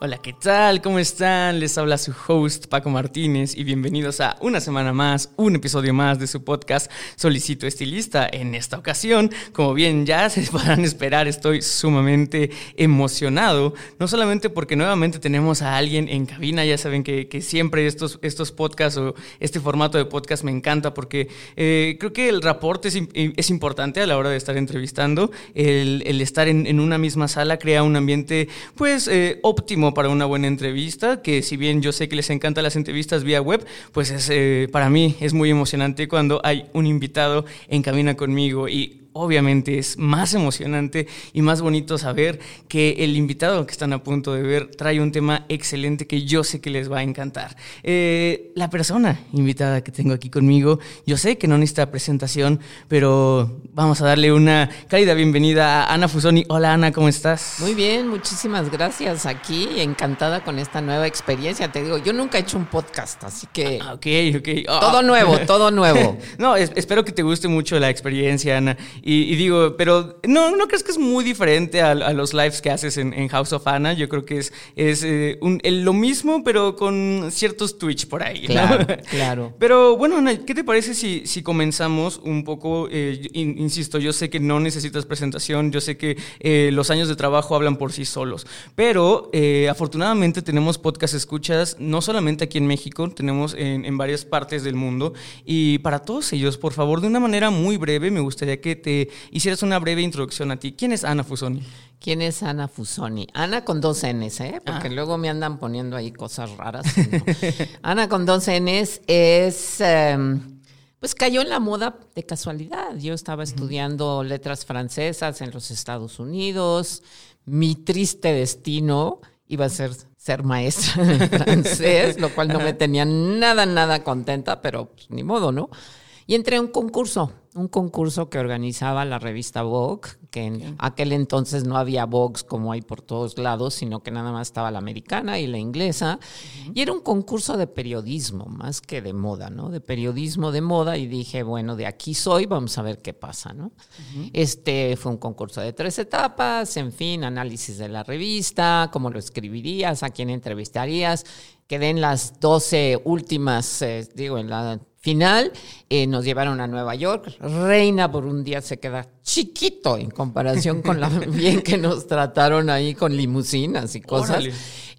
Hola, ¿qué tal? ¿Cómo están? Les habla su host Paco Martínez y bienvenidos a una semana más, un episodio más de su podcast Solicito Estilista. En esta ocasión, como bien ya se podrán esperar, estoy sumamente emocionado, no solamente porque nuevamente tenemos a alguien en cabina, ya saben que, siempre estos, estos podcasts o este formato de podcast me encanta porque eh, creo que el reporte es, es, importante a la hora de estar entrevistando, el, estar en, una misma sala crea un ambiente pues eh, óptimo para una buena entrevista, que si bien yo sé que les encantan las entrevistas vía web, pues es, eh, para mí es muy emocionante cuando hay un invitado en cabina conmigo y obviamente es más emocionante y más bonito saber que el invitado que están a punto de ver trae un tema excelente que yo sé que les va a encantar. Eh, la persona invitada que tengo aquí conmigo, yo sé que no necesita presentación, pero vamos a darle una cálida bienvenida a Ana Fusoni. Hola Ana, ¿cómo estás? Muy bien, muchísimas gracias. Aquí encantada con esta nueva experiencia. Te digo, yo nunca he hecho un podcast, así que... Ah, ok, ok. Todo nuevo, todo nuevo. no, espero que te guste mucho la experiencia, Ana. Y, digo, pero ¿no, ¿no crees que es muy diferente a, los lives que haces en, House of Anna? Yo creo que es, es eh, lo mismo, pero con ciertos Twitch por ahí. Claro, claro. Pero bueno, Ana, ¿qué te parece si, si comenzamos un poco? Eh, insisto, yo sé que no necesitas presentación, yo sé que eh, los años de trabajo hablan por sí solos, pero afortunadamente tenemos podcast escuchas no solamente aquí en México, tenemos en, en varias partes del mundo. Y para todos ellos, por favor, de una manera muy breve, me gustaría que te hicieras una breve introducción a ti. ¿Quién es Ana Fusoni? ¿Quién es Ana Fusoni? Ana con dos Ns, ¿eh? Porque ah. luego me andan poniendo ahí cosas raras. Ana con dos Ns es... Em, pues cayó en la moda de casualidad. Yo estaba estudiando letras francesas en los Estados Unidos. Mi triste destino iba a ser ser maestra de francés, lo cual no me tenía nada, nada contenta, pero pues, ni modo, ¿no? Y entré a un concurso, un concurso que organizaba la revista Vogue, que en aquel entonces no había Vogue como hay por todos lados, sino que nada más estaba la americana y la inglesa. Y era un concurso de periodismo, más que de moda, ¿no? De periodismo de moda. Y dije, bueno, de aquí soy, vamos a ver qué pasa, ¿no? Este fue un concurso de tres etapas, en fin, análisis de la revista, cómo lo escribirías, a quién entrevistarías. Quedé en las 12 últimas, eh, digo, en la final, eh, nos llevaron a Nueva York. Reina por un día se queda chiquito en comparación con la bien que nos trataron ahí con limusinas y cosas.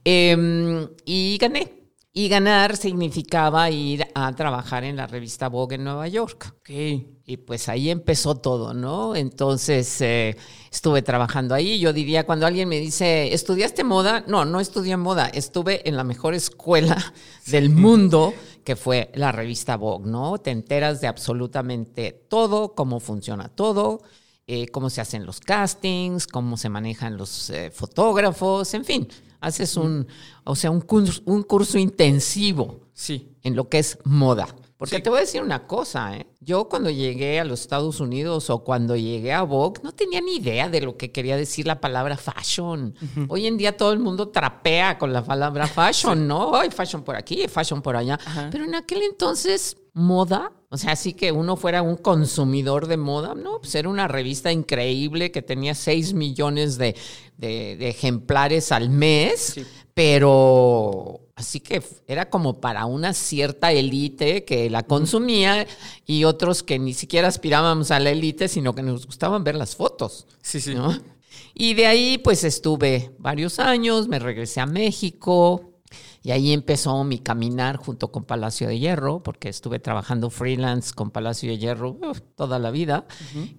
Em, y gané. Y ganar significaba ir a trabajar en la revista Vogue en Nueva York. Y pues ahí empezó todo, ¿no? Entonces eh, estuve trabajando ahí. Yo diría, cuando alguien me dice, ¿estudiaste moda? No, no estudié moda. Estuve en la mejor escuela del mundo que fue la revista Vogue, ¿no? Te enteras de absolutamente todo, cómo funciona todo, eh, cómo se hacen los castings, cómo se manejan los eh, fotógrafos, en fin, haces un, o sea, un curso, un curso intensivo sí. en lo que es moda. Porque te voy a decir una cosa, ¿eh? yo cuando llegué a los Estados Unidos o cuando llegué a Vogue no tenía ni idea de lo que quería decir la palabra fashion. Hoy en día todo el mundo trapea con la palabra fashion, ¿no? Hay fashion por aquí, fashion por allá. Pero en aquel entonces, moda, o sea, así que uno fuera un consumidor de moda, no, pues era una revista increíble que tenía 6 millones de, ejemplares al mes, pero Así que era como para una cierta élite que la consumía y otros que ni siquiera aspirábamos a la élite, sino que nos gustaban ver las fotos. Sí, sí. Y de ahí pues estuve varios años, me regresé a México Y ahí empezó mi caminar junto con Palacio de Hierro, porque estuve trabajando freelance con Palacio de Hierro toda la vida.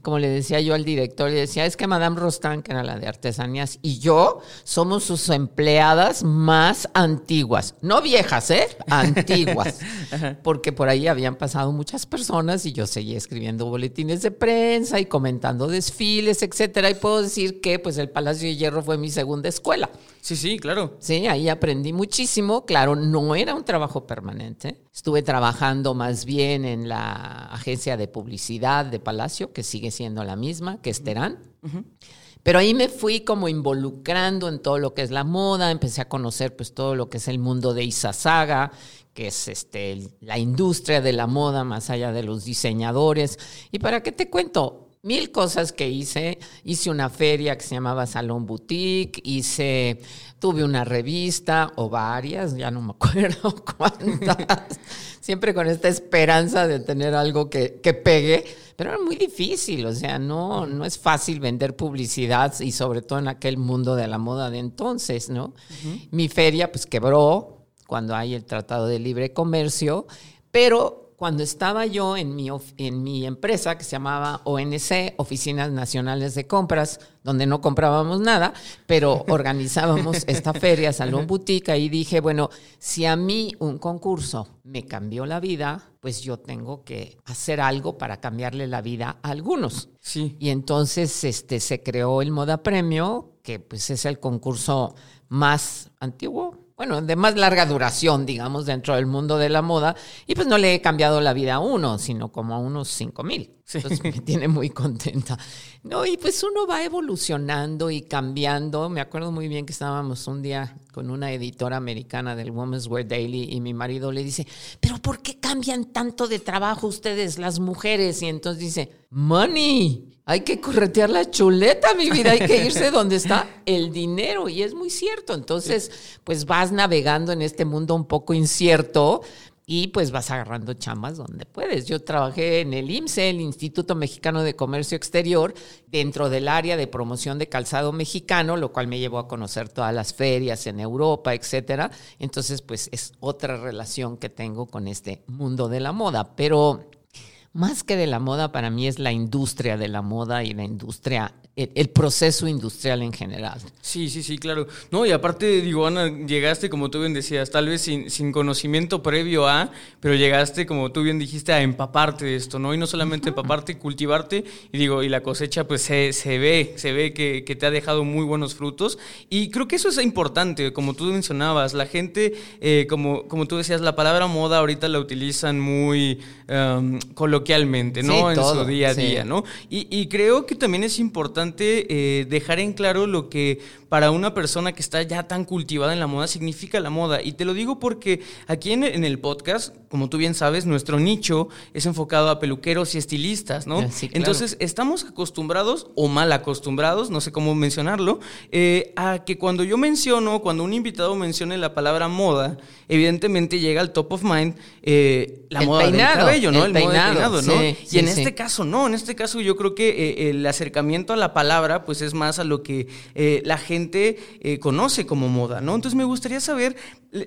Como le decía yo al director, le decía, es que Madame Rostand, que era la de artesanías, y yo somos sus empleadas más antiguas. No viejas, ¿eh? Antiguas. porque por ahí habían pasado muchas personas y yo seguía escribiendo boletines de prensa y comentando desfiles, etcétera. Y puedo decir que pues el Palacio de Hierro fue mi segunda escuela. Sí, sí, claro. Sí, ahí aprendí muchísimo. Claro, no era un trabajo permanente. Estuve trabajando más bien en la agencia de publicidad de Palacio, que sigue siendo la misma, que es Terán. Pero ahí me fui como involucrando en todo lo que es la moda, empecé a conocer pues todo lo que es el mundo de Isasaga, que es este, la industria de la moda más allá de los diseñadores. ¿Y para qué te cuento? Mil cosas que hice. Hice una feria que se llamaba Salón Boutique, hice, tuve una revista o varias, ya no me acuerdo cuántas. Siempre con esta esperanza de tener algo que, que pegue, pero era muy difícil, o sea, no, no es fácil vender publicidad y sobre todo en aquel mundo de la moda de entonces, ¿no? Mi feria pues quebró cuando hay el Tratado de Libre Comercio, pero cuando estaba yo en mi, en mi empresa que se llamaba ONC, Oficinas Nacionales de Compras, donde no comprábamos nada, pero organizábamos esta feria, Salón Boutique, y dije, bueno, si a mí un concurso me cambió la vida, pues yo tengo que hacer algo para cambiarle la vida a algunos. Sí. Y entonces este, se creó el Moda Premio, que pues es el concurso más antiguo, bueno, de más larga duración, digamos, dentro del mundo de la moda. Y pues no le he cambiado la vida a uno, sino como a unos cinco mil. Entonces me tiene muy contenta. No, y pues uno va evolucionando y cambiando. Me acuerdo muy bien que estábamos un día con una editora americana del Women's Wear Daily y mi marido le dice, pero ¿por qué cambian tanto de trabajo ustedes, las mujeres? Y entonces dice, money hay que corretear la chuleta, mi vida, hay que irse donde está el dinero. Y es muy cierto. Entonces, pues vas navegando en este mundo un poco incierto y pues vas agarrando chamas donde puedes. Yo trabajé en el IMSE, el Instituto Mexicano de Comercio Exterior, dentro del área de promoción de calzado mexicano, lo cual me llevó a conocer todas las ferias en Europa, etcétera. Entonces, pues es otra relación que tengo con este mundo de la moda. Pero más que de la moda, para mí es la industria de la moda y la industria el, proceso industrial en general. Sí, sí, sí, claro. No, y aparte, digo, Ana, llegaste, como tú bien decías, tal vez sin, sin conocimiento previo a, pero llegaste, como tú bien dijiste, a empaparte de esto, ¿no? Y no solamente empaparte, cultivarte, y digo, y la cosecha, pues se, se ve, se ve que, que, te ha dejado muy buenos frutos. Y creo que eso es importante, como tú mencionabas, la gente, eh, como, como tú decías, la palabra moda ahorita la utilizan muy um, coloquialmente, ¿no? en su día a día, ¿no? Y, y creo que también es importante eh, dejar en claro lo que para una persona que está ya tan cultivada en la moda significa la moda. Y te lo digo porque aquí en, el podcast, como tú bien sabes, nuestro nicho es enfocado a peluqueros y estilistas, ¿no? Entonces, estamos acostumbrados, o mal acostumbrados, no sé cómo mencionarlo, eh, a que cuando yo menciono, cuando un invitado mencione la palabra moda, evidentemente llega al top of mind eh, la moda del cabello, ¿no? El, peinado, ¿no? y en este caso, no, en este caso yo creo que el acercamiento a la palabra, pues es más a lo que eh, la gente eh, conoce como moda, ¿no? Entonces me gustaría saber,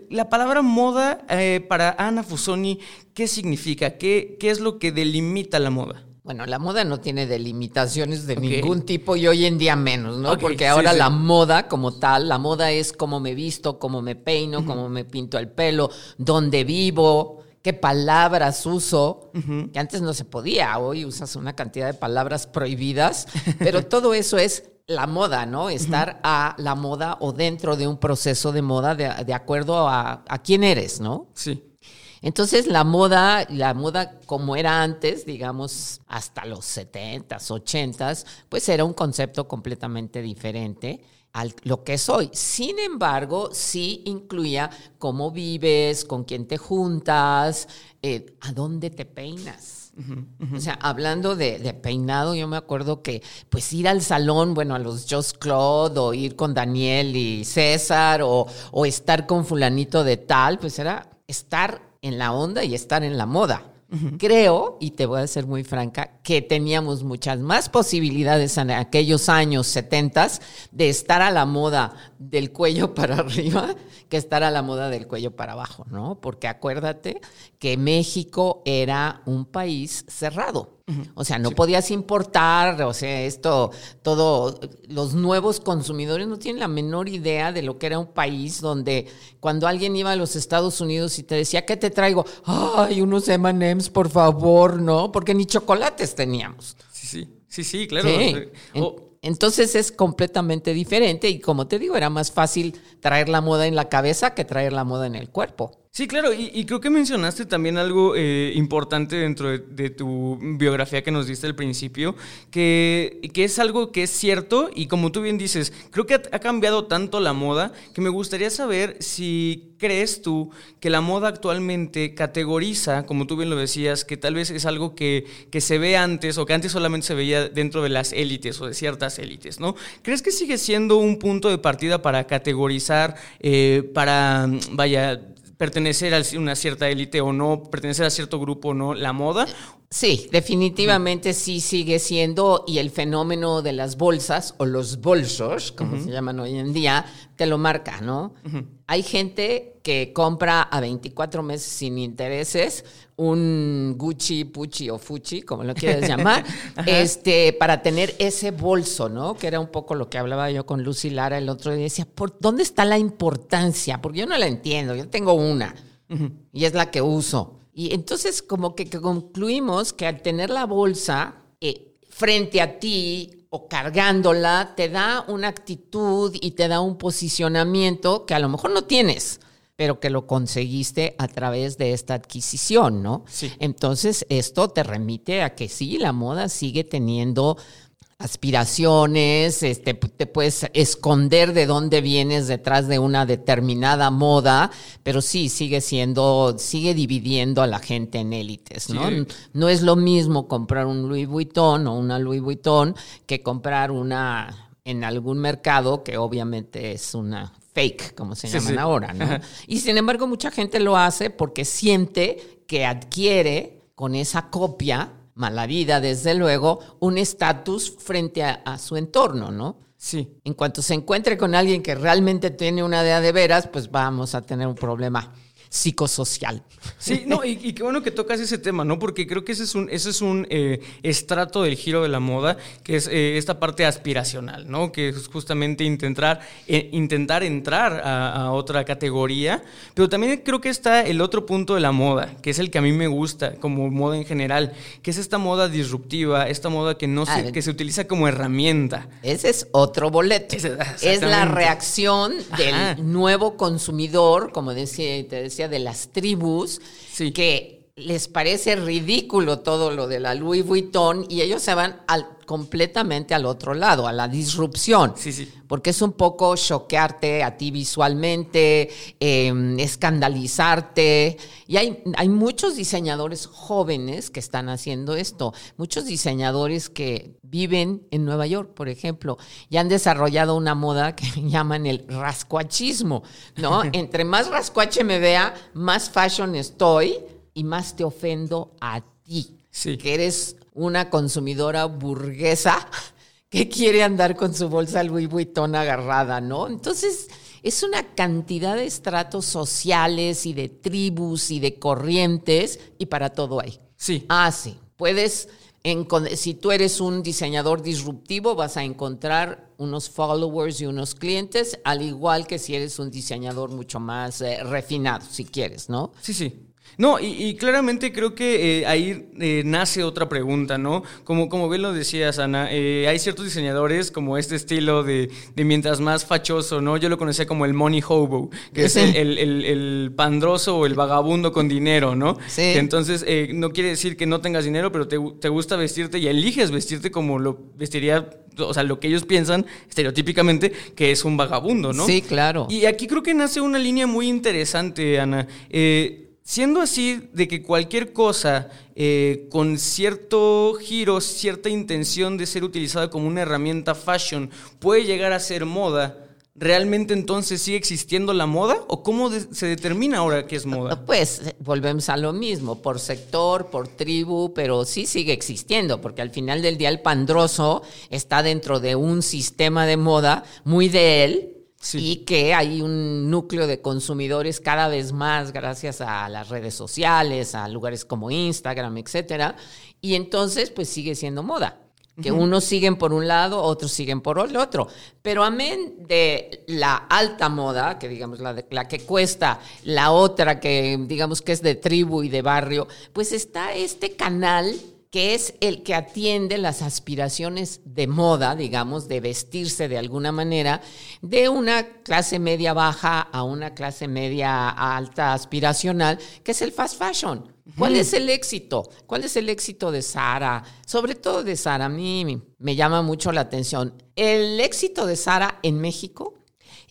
la palabra moda eh, para Ana Fusoni, ¿qué significa? ¿Qué, ¿Qué es lo que delimita la moda? Bueno, la moda no tiene delimitaciones de ningún tipo y hoy en día menos, ¿no? Porque ahora la moda como tal, la moda es cómo me visto, cómo me peino, cómo me pinto el pelo, dónde vivo, qué palabras uso, que antes no se podía, hoy usas una cantidad de palabras prohibidas, pero todo eso es la moda, ¿no? Estar a la moda o dentro de un proceso de moda de, acuerdo a, a, quién eres, ¿no? Sí. Entonces la moda, la moda como era antes, digamos, hasta los 70s, 80s, pues era un concepto completamente diferente a lo que soy. Sin embargo, sí incluía cómo vives, con quién te juntas, eh, a dónde te peinas. O sea, hablando de, peinado, yo me acuerdo que pues ir al salón, bueno, a los Just Claude o ir con Daniel y César o, o estar con fulanito de tal, pues era estar en la onda y estar en la moda. Creo, y te voy a ser muy franca, que teníamos muchas más posibilidades en aquellos años 70 de estar a la moda del cuello para arriba que estar a la moda del cuello para abajo, ¿no? Porque acuérdate que México era un país cerrado. O sea, no podías importar, o sea, esto, todo, los nuevos consumidores no tienen la menor idea de lo que era un país donde cuando alguien iba a los Estados Unidos y te decía, ¿qué te traigo? Ay, unos M&M's, por favor, ¿no? Porque ni chocolates teníamos. Sí, sí, sí, sí, claro. Entonces es completamente diferente y como te digo, era más fácil traer la moda en la cabeza que traer la moda en el cuerpo. Sí, claro, y, creo que mencionaste también algo eh, importante dentro de, tu biografía que nos diste al principio, que, que, es algo que es cierto y como tú bien dices, creo que ha, cambiado tanto la moda que me gustaría saber si crees tú que la moda actualmente categoriza, como tú bien lo decías, que tal vez es algo que, que se ve antes o que antes solamente se veía dentro de las élites o de ciertas élites, ¿no? ¿Crees que sigue siendo un punto de partida para categorizar, eh, para, vaya, pertenecer a una cierta élite o no, pertenecer a cierto grupo o no, la moda. Sí, definitivamente sí sigue siendo, y el fenómeno de las bolsas o los bolsos, como se llaman hoy en día, te lo marca, ¿no? Hay gente que compra a 24 meses sin intereses un Gucci, Pucci o Fucci, como lo quieras llamar, este, para tener ese bolso, ¿no? Que era un poco lo que hablaba yo con Lucy Lara el otro día. Decía, ¿por dónde está la importancia? Porque yo no la entiendo, yo tengo una y es la que uso. Y entonces como que, concluimos que al tener la bolsa eh, frente a ti o cargándola, te da una actitud y te da un posicionamiento que a lo mejor no tienes pero que lo conseguiste a través de esta adquisición, ¿no? Sí. Entonces, esto te remite a que sí, la moda sigue teniendo aspiraciones, este, te puedes esconder de dónde vienes detrás de una determinada moda, pero sí sigue siendo, sigue dividiendo a la gente en élites, ¿no? No es lo mismo comprar un Louis Vuitton o una Louis Vuitton que comprar una en algún mercado que obviamente es una fake, como se llaman ahora, ¿no? Y sin embargo mucha gente lo hace porque siente que adquiere con esa copia mala vida, desde luego, un estatus frente a, su entorno, ¿no? Sí. En cuanto se encuentre con alguien que realmente tiene una idea de veras, pues vamos a tener un problema psicosocial. Sí, no, y, qué bueno que tocas ese tema, ¿no? Porque creo que ese es un, ese es un eh, estrato del giro de la moda, que es eh, esta parte aspiracional, ¿no? Que es justamente intentar, eh, intentar entrar a, otra categoría, pero también creo que está el otro punto de la moda, que es el que a mí me gusta, como moda en general, que es esta moda disruptiva, esta moda que no se, que se utiliza como herramienta. Ese es otro boleto. Es, la reacción del nuevo consumidor, como decía, te decía, de las tribus, que les parece ridículo todo lo de la Louis Vuitton y ellos se van al, completamente al otro lado, a la disrupción. Sí, sí. Porque es un poco choquearte a ti visualmente, em, escandalizarte. Y hay, hay muchos diseñadores jóvenes que están haciendo esto. Muchos diseñadores que viven en Nueva York, por ejemplo, y han desarrollado una moda que llaman el rascuachismo, ¿no? Entre más rascuache me vea, más fashion estoy y más te ofendo a ti. Sí. Que eres una consumidora burguesa que quiere andar con su bolsa Louis Vuitton agarrada, ¿no? Entonces, es una cantidad de estratos sociales y de tribus y de corrientes y para todo hay. Sí. Ah, sí. Puedes, si tú eres un diseñador disruptivo, vas a encontrar unos followers y unos clientes, al igual que si eres un diseñador mucho más eh, refinado, si quieres, ¿no? Sí, sí. No, y, claramente creo que eh, ahí eh, nace otra pregunta, ¿no? Como, como bien lo decías, Ana, eh, hay ciertos diseñadores como este estilo de, mientras más fachoso, ¿no? Yo lo conocía como el money hobo, que es el, pandroso o el vagabundo con dinero, ¿no? Sí. entonces, no quiere decir que no tengas dinero, pero te, te gusta vestirte y eliges vestirte como lo vestiría o sea, lo que ellos piensan estereotípicamente que es un vagabundo, ¿no? Sí, claro. Y aquí creo que nace una línea muy interesante, Ana. Eh, Siendo así de que cualquier cosa eh, con cierto giro, cierta intención de ser utilizada como una herramienta fashion puede llegar a ser moda, ¿realmente entonces sigue existiendo la moda? ¿O cómo se determina ahora qué es moda? Pues eh, volvemos a lo mismo, por sector, por tribu, pero sí sigue existiendo, porque al final del día el pandroso está dentro de un sistema de moda muy de él. Y que hay un núcleo de consumidores cada vez más gracias a las redes sociales, a lugares como Instagram, etcétera. Y entonces, pues sigue siendo moda que unos siguen por un lado, otros siguen por el otro. Pero amén de la alta moda, que digamos la, la que cuesta, la otra que digamos que es de tribu y de barrio, pues está este canal que es el que atiende las aspiraciones de moda, digamos, de vestirse de alguna manera, de una clase media baja a una clase media alta aspiracional, que es el fast fashion. ¿Cuál es el éxito? ¿Cuál es el éxito de Sara? Sobre todo de Sara, a mí me llama mucho la atención. El éxito de Sara en México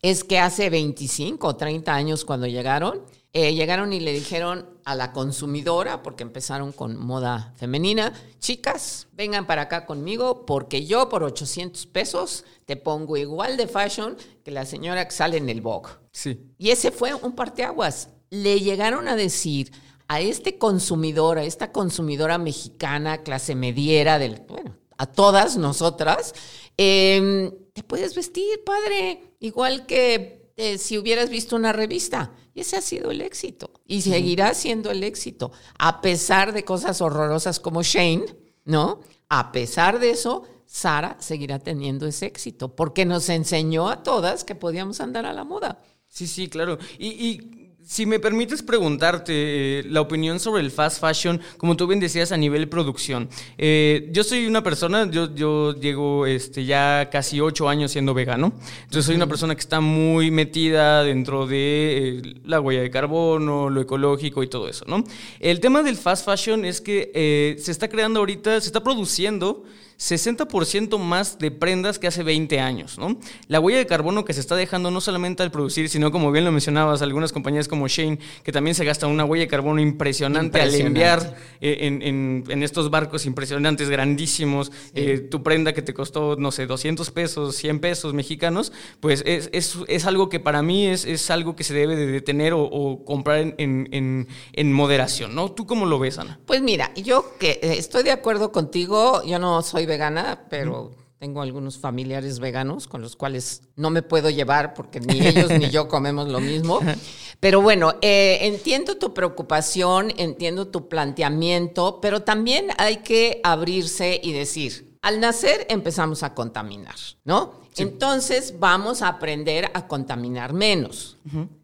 es que hace 25 o 30 años cuando llegaron, eh, llegaron y le dijeron a la consumidora, porque empezaron con moda femenina, chicas, vengan para acá conmigo porque yo por 800 pesos te pongo igual de fashion que la señora que sale en el Vogue. Sí. Y ese fue un parteaguas. Le llegaron a decir a este consumidor, a esta consumidora mexicana, clase mediera, del, bueno, a todas nosotras, em, te puedes vestir, padre, igual que eh, si hubieras visto una revista. Y ese ha sido el éxito. Y seguirá siendo el éxito. A pesar de cosas horrorosas como Shane, ¿no? A pesar de eso, Sara seguirá teniendo ese éxito. Porque nos enseñó a todas que podíamos andar a la moda. Sí, sí, claro. y si me permites preguntarte eh, la opinión sobre el fast fashion, como tú bien decías, a nivel producción. Eh, yo soy una persona, yo, yo llego este, ya casi ocho años siendo vegano, entonces soy una persona que está muy metida dentro de eh, la huella de carbono, lo ecológico y todo eso, ¿no? El tema del fast fashion es que se está creando ahorita, se está produciendo 60% más de prendas que hace 20 años, ¿no? La huella de carbono que se está dejando no solamente al producir, sino como bien lo mencionabas, algunas compañías como Shane, que también se gastan una huella de carbono impresionante, al enviar eh, en, estos barcos impresionantes, grandísimos, eh, tu prenda que te costó, no sé, 200 pesos, 100 pesos mexicanos, pues es, es, algo que para mí es, es, algo que se debe de detener o, comprar en, en moderación, ¿no? ¿Tú cómo lo ves, Ana? Pues mira, yo que eh, estoy de acuerdo contigo, yo no soy vegana, pero tengo algunos familiares veganos con los cuales no me puedo llevar porque ni ellos ni yo comemos lo mismo. Pero bueno, eh, entiendo tu preocupación, entiendo tu planteamiento, pero también hay que abrirse y decir, al nacer empezamos a contaminar, ¿no? Entonces vamos a aprender a contaminar menos,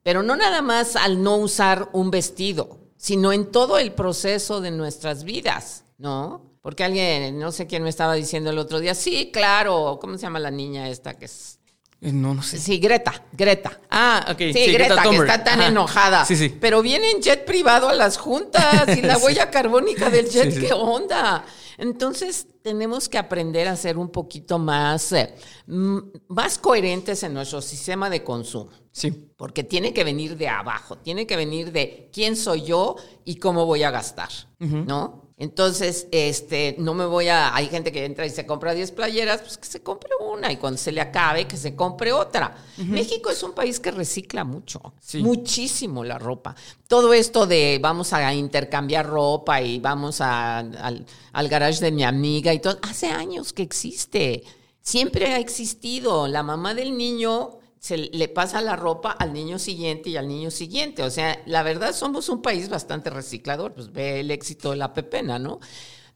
pero no nada más al no usar un vestido, sino en todo el proceso de nuestras vidas, ¿no? Porque alguien, no sé quién me estaba diciendo el otro día, sí, claro, ¿cómo se llama la niña esta que es? Eh, no, no sé. Sí, Greta, Greta. Ah, ok. Sí, Greta, que está tan enojada. Sí, sí. Pero viene en jet privado a las juntas y la huella carbónica del jet, ¿qué onda? Entonces, tenemos que aprender a ser un poquito más, eh, más coherentes en nuestro sistema de consumo. Sí. Porque tiene que venir de abajo, tiene que venir de quién soy yo y cómo voy a gastar, ¿no? Entonces, este, no me voy a. Hay gente que entra y se compra 10 playeras, pues que se compre una y cuando se le acabe, que se compre otra. México es un país que recicla mucho, muchísimo la ropa. Todo esto de vamos a intercambiar ropa y vamos al, al garage de mi amiga y todo, hace años que existe. Siempre ha existido. La mamá del niño se le pasa la ropa al niño siguiente y al niño siguiente. O sea, la verdad somos un país bastante reciclador, pues ve el éxito de la pepena, ¿no?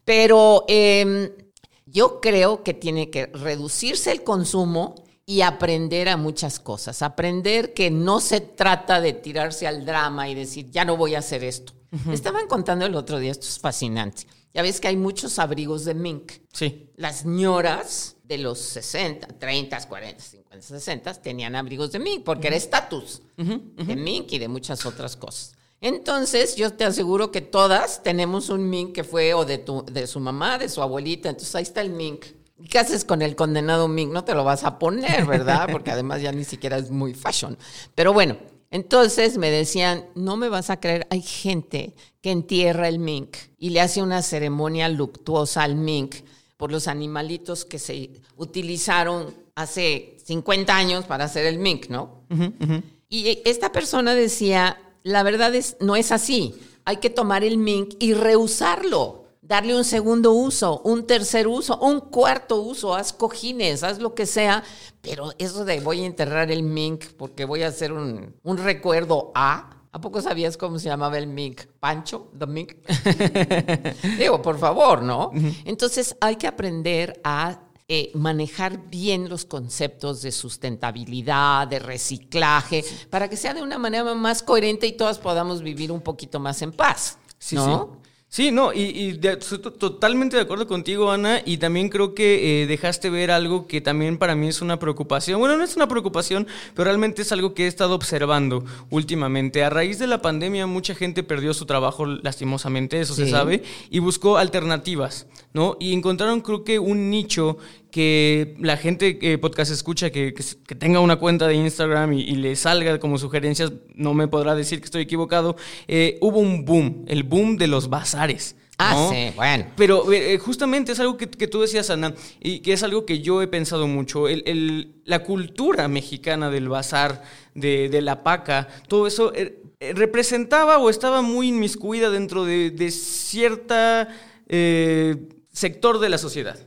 Pero em, yo creo que tiene que reducirse el consumo y aprender a muchas cosas. Aprender que no se trata de tirarse al drama y decir, ya no voy a hacer esto. estaban contando el otro día, esto es fascinante. Ya ves que hay muchos abrigos de mink. Sí. Las ñoras de los 60, 30, 40, 50, 60 tenían abrigos de mink porque era estatus de mink y de muchas otras cosas. Entonces, yo te aseguro que todas tenemos un mink que fue o de, tu, de su mamá, de su abuelita. Entonces, ahí está el mink. ¿Qué haces con el condenado mink? No te lo vas a poner, ¿verdad? Porque además ya ni siquiera es muy fashion. Pero bueno, entonces me decían, no me vas a creer, hay gente que entierra el mink y le hace una ceremonia luctuosa al mink por los animalitos que se utilizaron hace 50 años para hacer el mink, ¿no? Y esta persona decía, la verdad es, no es así. Hay que tomar el mink y reusarlo, darle un segundo uso, un tercer uso, un cuarto uso, haz cojines, haz lo que sea, pero eso de voy a enterrar el mink porque voy a hacer un, un recuerdo a, ¿A poco sabías cómo se llamaba el mink? ¿Pancho? ¿The mink? Digo, por favor, ¿no? Entonces hay que aprender a eh, manejar bien los conceptos de sustentabilidad, de reciclaje, para que sea de una manera más coherente y todas podamos vivir un poquito más en paz. ¿no? Sí, no, y, estoy totalmente de acuerdo contigo, Ana, y también creo que eh, dejaste ver algo que también para mí es una preocupación. Bueno, no es una preocupación, pero realmente es algo que he estado observando últimamente. A raíz de la pandemia, mucha gente perdió su trabajo lastimosamente, eso se sabe, y buscó alternativas, ¿no? Y encontraron, creo que, un nicho que la gente que podcast escucha, que, que, tenga una cuenta de Instagram y, le salga como sugerencias, no me podrá decir que estoy equivocado, eh, hubo un boom, el boom de los bazares. Ah, sí, bueno. Pero eh, justamente es algo que, tú decías, Ana, y que es algo que yo he pensado mucho. El, la cultura mexicana del bazar, de, la paca, todo eso eh, representaba o estaba muy inmiscuida dentro de, de cierta sector de la sociedad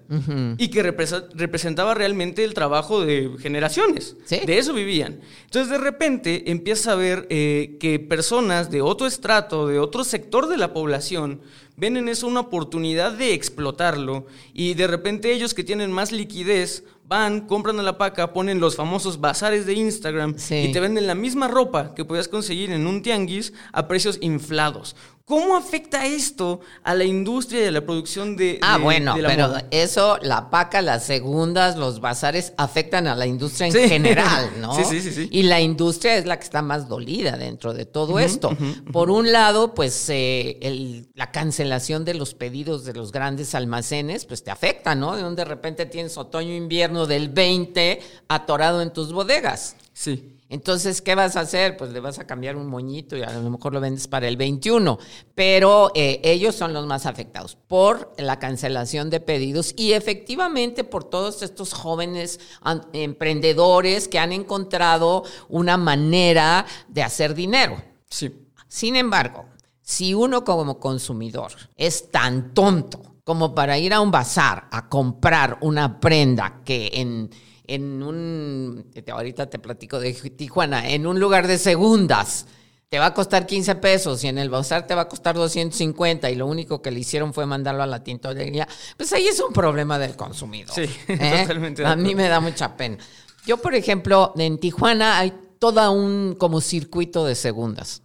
y que representaba realmente el trabajo de generaciones. De eso vivían. Entonces de repente empieza a ver eh, que personas de otro estrato, de otro sector de la población, ven en eso una oportunidad de explotarlo y de repente ellos que tienen más liquidez van, compran a la paca, ponen los famosos bazares de Instagram y te venden la misma ropa que podías conseguir en un tianguis a precios inflados. ¿Cómo afecta esto a la industria a la producción de... Ah, bueno, pero eso, la paca, las segundas, los bazares afectan a la industria en general, ¿no? Sí, sí, sí, sí, Y la industria es la que está más dolida dentro de todo esto. Por un lado, pues eh, la cancelación de los pedidos de los grandes almacenes, pues te afecta, ¿no? De donde de repente tienes otoño-invierno del 20 atorado en tus bodegas. Sí. Entonces, ¿qué vas a hacer? Pues le vas a cambiar un moñito y a lo mejor lo vendes para el 21. Pero eh, ellos son los más afectados por la cancelación de pedidos y efectivamente por todos estos jóvenes emprendedores que han encontrado una manera de hacer dinero. Sí. Sin embargo, si uno como consumidor es tan tonto como para ir a un bazar a comprar una prenda que en en un, ahorita te platico de Tijuana, en un lugar de segundas, te va a costar 15 pesos y en el bazar te va a costar 250 y lo único que le hicieron fue mandarlo a la tintorería, pues ahí es un problema del consumidor. Sí, ¿eh? totalmente. A mí me da mucha pena. Yo, por ejemplo, en Tijuana hay todo un como circuito de segundas,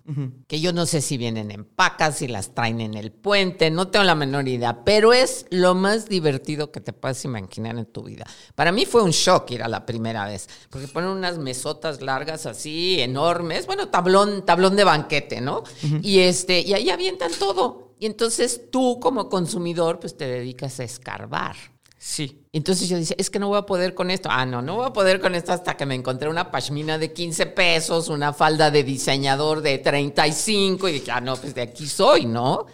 que yo no sé si vienen en pacas, si las traen en el puente, no tengo la menor idea, pero es lo más divertido que te puedes imaginar en tu vida. Para mí fue un shock ir a la primera vez, porque ponen unas mesotas largas así, enormes, bueno, tablón, tablón de banquete, ¿no? Y este, y ahí avientan todo. Y entonces tú como consumidor, pues te dedicas a escarbar. Sí. Entonces yo decía, es que no voy a poder con esto. Ah, no, no voy a poder con esto hasta que me encontré una pashmina de 15 pesos, una falda de diseñador de 35 y dije, ah, no, pues de aquí soy, ¿no?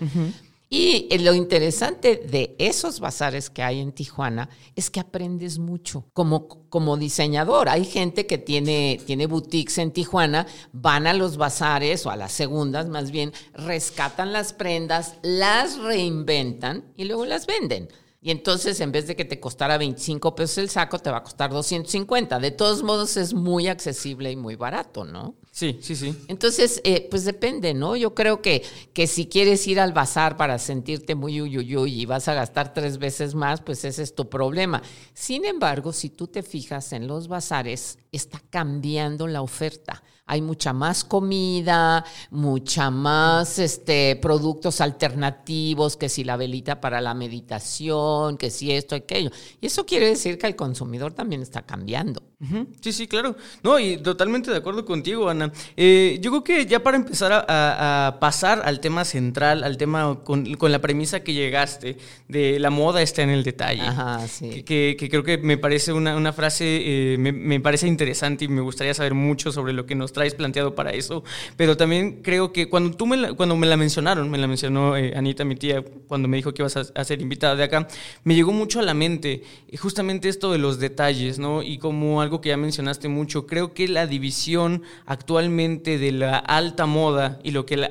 Y lo interesante de esos bazares que hay en Tijuana es que aprendes mucho como, como diseñador. Hay gente que tiene, tiene boutiques en Tijuana, van a los bazares o a las segundas más bien, rescatan las prendas, las reinventan y luego las venden. Y entonces, en vez de que te costara 25 pesos el saco, te va a costar 250. De todos modos, es muy accesible y muy barato, ¿no? Sí, sí, sí. Entonces, eh, pues depende, ¿no? Yo creo que, que si quieres ir al bazar para sentirte muy uyuyuy y vas a gastar tres veces más, pues ese es tu problema. Sin embargo, si tú te fijas en los bazares, está cambiando la oferta hay mucha más comida, mucha más este, productos alternativos, que si la velita para la meditación, que si esto, aquello. Y eso quiere decir que el consumidor también está cambiando. Sí, sí, claro. No, y totalmente de acuerdo contigo, Ana. Eh, yo creo que ya para empezar a, pasar al tema central, al tema con, la premisa que llegaste de la moda está en el detalle. Ajá, sí. Que, creo que me parece una, frase, eh, me, parece interesante y me gustaría saber mucho sobre lo que nos traes planteado para eso. Pero también creo que cuando tú me la, cuando me la mencionaron, me la mencionó eh, Anita, mi tía, cuando me dijo que ibas a, ser invitada de acá, me llegó mucho a la mente justamente esto de los detalles, ¿no? Y como algo que ya mencionaste mucho, creo que la división actualmente de la alta moda y lo que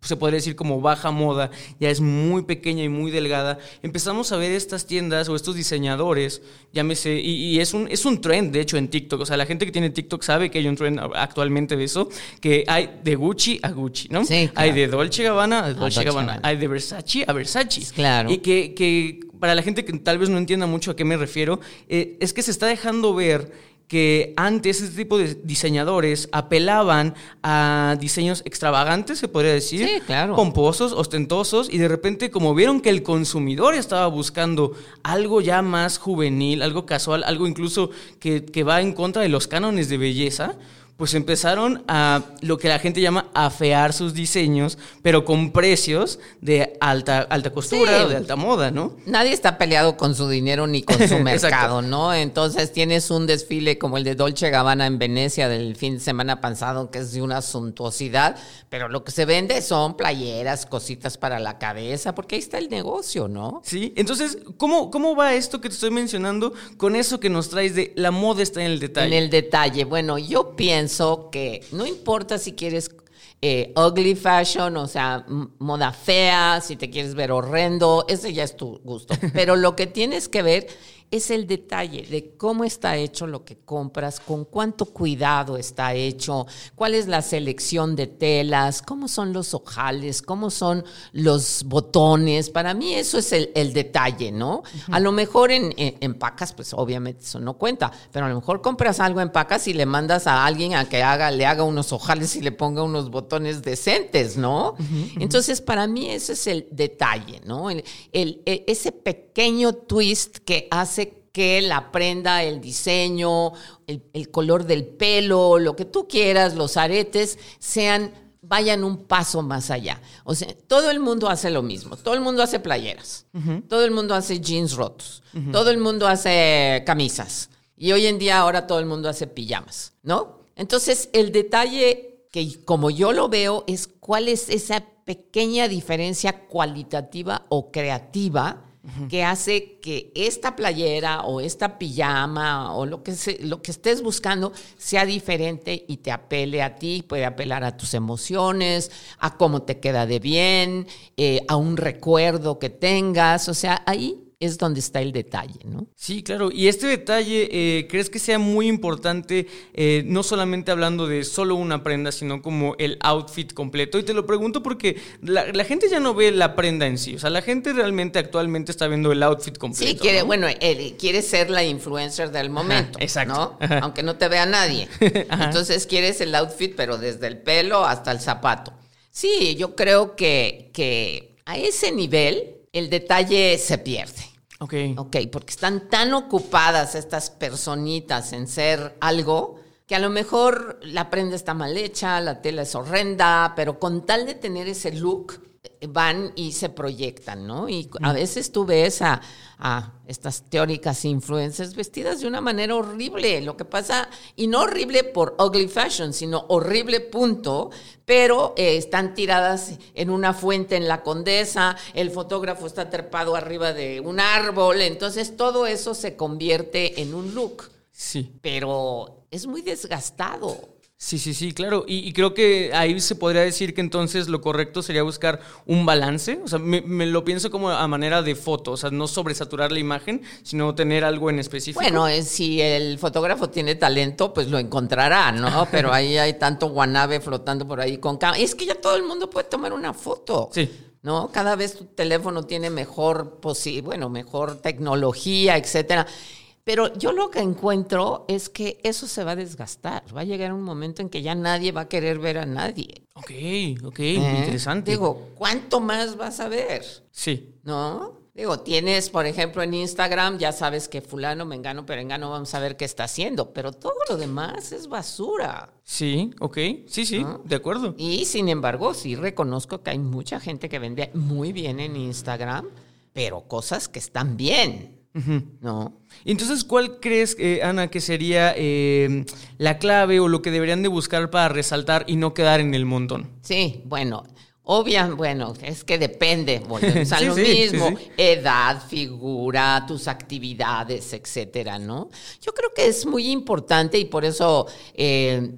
se podría decir como baja moda ya es muy pequeña y muy delgada, empezamos a ver estas tiendas o estos diseñadores, llámese, y, y es, un, es un trend de hecho en TikTok, o sea, la gente que tiene TikTok sabe que hay un trend actualmente de eso, que hay de Gucci a Gucci, ¿no? Sí, Hay de Dolce Gabbana a Dolce, Gabbana, hay de Versace a Versace. Claro. Y que, que para la gente que tal vez no entienda mucho a qué me refiero, eh, es que se está dejando ver que antes este tipo de diseñadores apelaban a diseños extravagantes, se podría decir, sí, claro. pomposos, ostentosos, y de repente como vieron que el consumidor estaba buscando algo ya más juvenil, algo casual, algo incluso que, que va en contra de los cánones de belleza, pues empezaron a lo que la gente llama afear sus diseños, pero con precios de alta, alta costura o de alta moda, ¿no? Nadie está peleado con su dinero ni con su mercado, ¿no? Entonces tienes un desfile como el de Dolce Gabbana en Venecia del fin de semana pasado, que es de una suntuosidad, pero lo que se vende son playeras, cositas para la cabeza, porque ahí está el negocio, ¿no? Sí, entonces, ¿cómo, cómo va esto que te estoy mencionando con eso que nos traes de la moda está en el detalle? En el detalle, bueno, yo pienso que no importa si quieres eh, ugly fashion, o sea, moda fea, si te quieres ver horrendo, ese ya es tu gusto. Pero lo que tienes que ver es el detalle de cómo está hecho lo que compras, con cuánto cuidado está hecho, cuál es la selección de telas, cómo son los ojales, cómo son los botones. Para mí eso es el, detalle, ¿no? A lo mejor en, en, pacas, pues obviamente eso no cuenta, pero a lo mejor compras algo en pacas y le mandas a alguien a que haga, le haga unos ojales y le ponga unos botones decentes, ¿no? Entonces, para mí ese es el detalle, ¿no? el, e, ese pequeño twist que hace que la prenda, el diseño, el, color del pelo, lo que tú quieras, los aretes, sean, vayan un paso más allá. O sea, todo el mundo hace lo mismo. Todo el mundo hace playeras. Todo el mundo hace jeans rotos. Todo el mundo hace camisas. Y hoy en día ahora todo el mundo hace pijamas, ¿no? Entonces, el detalle que como yo lo veo es cuál es esa pequeña diferencia cualitativa o creativa que hace que esta playera o esta pijama o lo que, lo que estés buscando sea diferente y te apele a ti, puede apelar a tus emociones, a cómo te queda de bien, eh, a un recuerdo que tengas, o sea, ahí es donde está el detalle, ¿no? Sí, claro. Y este detalle, eh, ¿crees que sea muy importante, eh, no solamente hablando de solo una prenda, sino como el outfit completo? Y te lo pregunto porque la, gente ya no ve la prenda en sí. O sea, la gente realmente actualmente está viendo el outfit completo. Sí, quiere, bueno, él quiere ser la influencer del momento. exacto. ¿no? Aunque no te vea nadie. Entonces quieres el outfit, pero desde el pelo hasta el zapato. Sí, yo creo que, que a ese nivel el detalle se pierde. Ok. Ok, porque están tan ocupadas estas personitas en ser algo que a lo mejor la prenda está mal hecha, la tela es horrenda, pero con tal de tener ese look, van y se proyectan, ¿no? Y a veces tú ves a, estas teóricas influencers vestidas de una manera horrible, lo que pasa, y no horrible por ugly fashion, sino horrible punto, pero eh, están tiradas en una fuente en la condesa, el fotógrafo está trepado arriba de un árbol, entonces todo eso se convierte en un look. Sí. Pero es muy desgastado. Sí, sí, sí, claro. Y, creo que ahí se podría decir que entonces lo correcto sería buscar un balance. O sea, me, lo pienso como a manera de foto, o sea, no sobresaturar la imagen, sino tener algo en específico. Bueno, si el fotógrafo tiene talento, pues lo encontrará, ¿no? Pero ahí hay tanto guanabe flotando por ahí con cámara. Es que ya todo el mundo puede tomar una foto. Sí. ¿no? Cada vez tu teléfono tiene mejor, bueno, mejor tecnología, etcétera. Pero yo lo que encuentro es que eso se va a desgastar. Va a llegar un momento en que ya nadie va a querer ver a nadie. Ok, ok, ¿Eh? interesante. Digo, ¿cuánto más vas a ver? Sí. ¿No? Digo, tienes, por ejemplo, en Instagram, ya sabes que fulano, mengano, perengano, vamos a ver qué está haciendo, pero todo lo demás es basura. Sí, ok, sí, sí, de acuerdo. Y sin embargo, sí reconozco que hay mucha gente que vende muy bien en Instagram, pero cosas que están bien. ¿No? Entonces, ¿cuál crees, eh, Ana, que sería eh, la clave o lo que deberían de buscar para resaltar y no quedar en el montón? Sí, bueno, Obvia, bueno, es que depende, volvemos a lo mismo, edad, figura, tus actividades, etcétera, ¿no? Yo creo que es muy importante y por eso eh,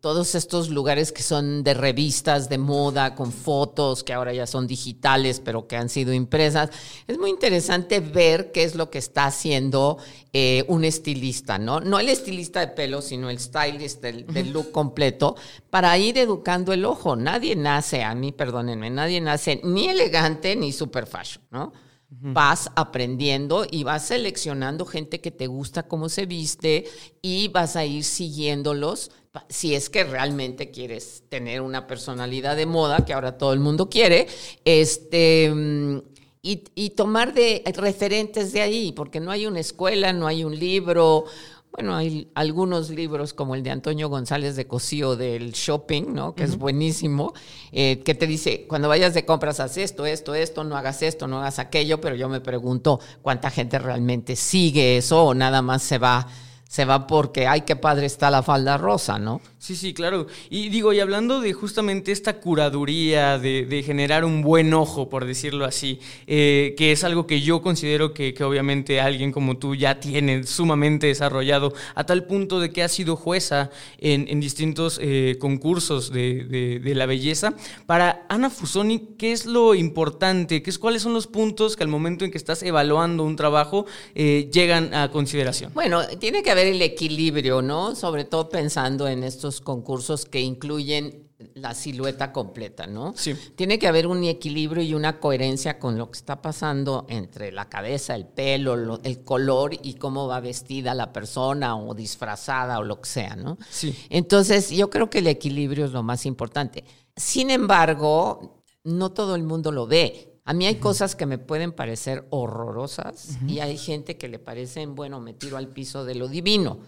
todos estos lugares que son de revistas de moda con fotos que ahora ya son digitales pero que han sido impresas, es muy interesante ver qué es lo que está haciendo eh, un estilista, ¿no? No el estilista de pelo, sino el stylist del, del, look completo para ir educando el ojo. Nadie nace, a mí perdónenme, nadie nace ni elegante ni super fashion, ¿no? Vas aprendiendo y vas seleccionando gente que te gusta cómo se viste y vas a ir siguiéndolos si es que realmente quieres tener una personalidad de moda, que ahora todo el mundo quiere, este, mm, y, y, tomar de referentes de ahí, porque no hay una escuela, no hay un libro. Bueno, hay algunos libros como el de Antonio González de Cosío del shopping, ¿no? Que es buenísimo, eh, que te dice, cuando vayas de compras, haz esto, esto, esto, no hagas esto, no hagas aquello, pero yo me pregunto cuánta gente realmente sigue eso o nada más se va se va porque, ay, qué padre está la falda rosa, ¿no? Sí, sí, claro. Y digo, y hablando de justamente esta curaduría, de, generar un buen ojo, por decirlo así, eh, que es algo que yo considero que, obviamente alguien como tú ya tiene sumamente desarrollado, a tal punto de que ha sido jueza en, distintos eh, concursos de, la belleza. Para Ana Fusoni, ¿qué es lo importante? ¿Qué es, ¿Cuáles son los puntos que al momento en que estás evaluando un trabajo eh, llegan a consideración? Bueno, tiene que haber el equilibrio, ¿no? Sobre todo pensando en estos concursos que incluyen la silueta completa, ¿no? Sí. Tiene que haber un equilibrio y una coherencia con lo que está pasando entre la cabeza, el pelo, el color y cómo va vestida la persona o disfrazada o lo que sea, ¿no? Sí. Entonces, yo creo que el equilibrio es lo más importante. Sin embargo, no todo el mundo lo ve. A mí hay cosas que me pueden parecer horrorosas y hay gente que le parecen, bueno, me tiro al piso de lo divino.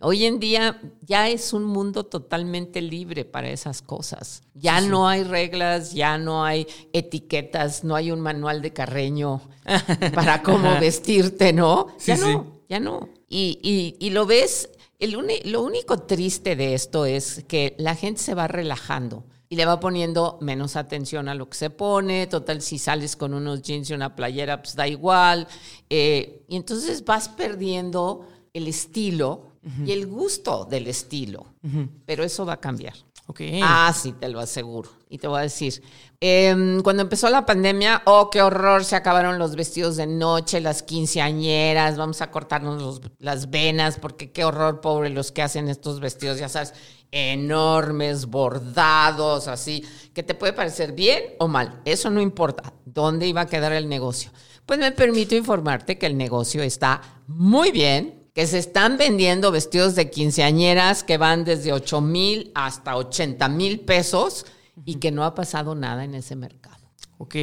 Hoy en día ya es un mundo totalmente libre para esas cosas. Ya no hay reglas, ya no hay etiquetas, no hay un manual de carreño para cómo vestirte, ¿no? ya no, ya no. Y, y, lo ves, el lo único triste de esto es que la gente se va relajando y le va poniendo menos atención a lo que se pone. Total, si sales con unos jeans y una playera, pues da igual. Eh, y entonces vas perdiendo el estilo y el gusto del estilo. Pero eso va a cambiar. Okay. Ah, sí, te lo aseguro. Y te voy a decir, em, cuando empezó la pandemia, oh, qué horror, se acabaron los vestidos de noche, las quinceañeras, vamos a cortarnos las venas, porque qué horror, pobre, los que hacen estos vestidos, ya sabes, enormes, bordados, así, que te puede parecer bien o mal, eso no importa, ¿dónde iba a quedar el negocio? Pues me permito informarte que el negocio está muy bien, que se están vendiendo vestidos de quinceañeras que van desde 8 mil hasta 80 mil pesos y que no ha pasado nada en ese mercado. Ok,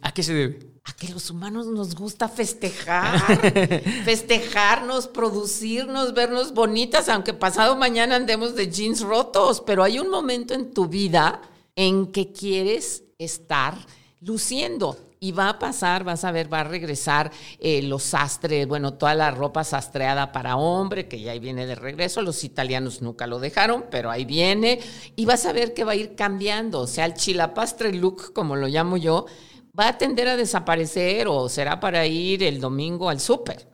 ¿a qué se debe? A que los humanos nos gusta festejar, festejarnos, producirnos, vernos bonitas, aunque pasado mañana andemos de jeans rotos, pero hay un momento en tu vida en que quieres estar luciendo y va a pasar, vas a ver, va a regresar eh, los sastres, bueno, toda la ropa sastreada para hombre, que ya ahí viene de regreso. Los italianos nunca lo dejaron, pero ahí viene. Y vas a ver que va a ir cambiando. O sea, el chilapastre look, como lo llamo yo, va a tender a desaparecer o será para ir el domingo al súper.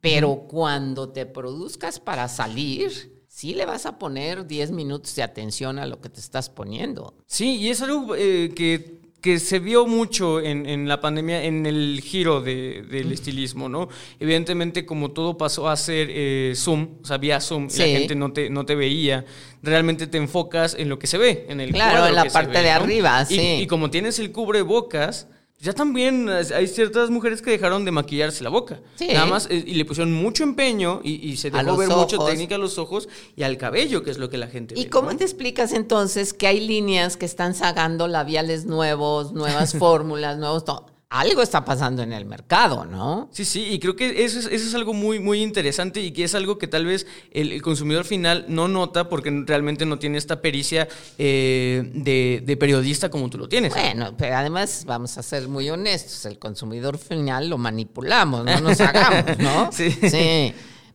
Pero cuando te produzcas para salir, sí le vas a poner 10 minutos de atención a lo que te estás poniendo. Sí, y es algo eh, que que se vio mucho en, la pandemia en el giro del estilismo, ¿no? Evidentemente, como todo pasó a ser eh, Zoom, o sea, vía Zoom, la gente no te, no te veía, realmente te enfocas en lo que se ve, en el Claro, en la parte de arriba, sí. Y, como tienes el cubrebocas, ya también hay ciertas mujeres que dejaron de maquillarse la boca. Nada más, eh, y le pusieron mucho empeño y, se dejó ver mucho técnica a los ojos y al cabello, que es lo que la gente ¿Y cómo te explicas entonces que hay líneas que están sacando labiales nuevos, nuevas fórmulas, nuevos... algo está pasando en el mercado, ¿no? Sí, sí, y creo que eso es, eso es algo muy, muy interesante y que es algo que tal vez el, consumidor final no nota porque realmente no tiene esta pericia eh, de, de, periodista como tú lo tienes. Bueno, pero además vamos a ser muy honestos, el consumidor final lo manipulamos, no nos hagamos, ¿no? sí. Sí.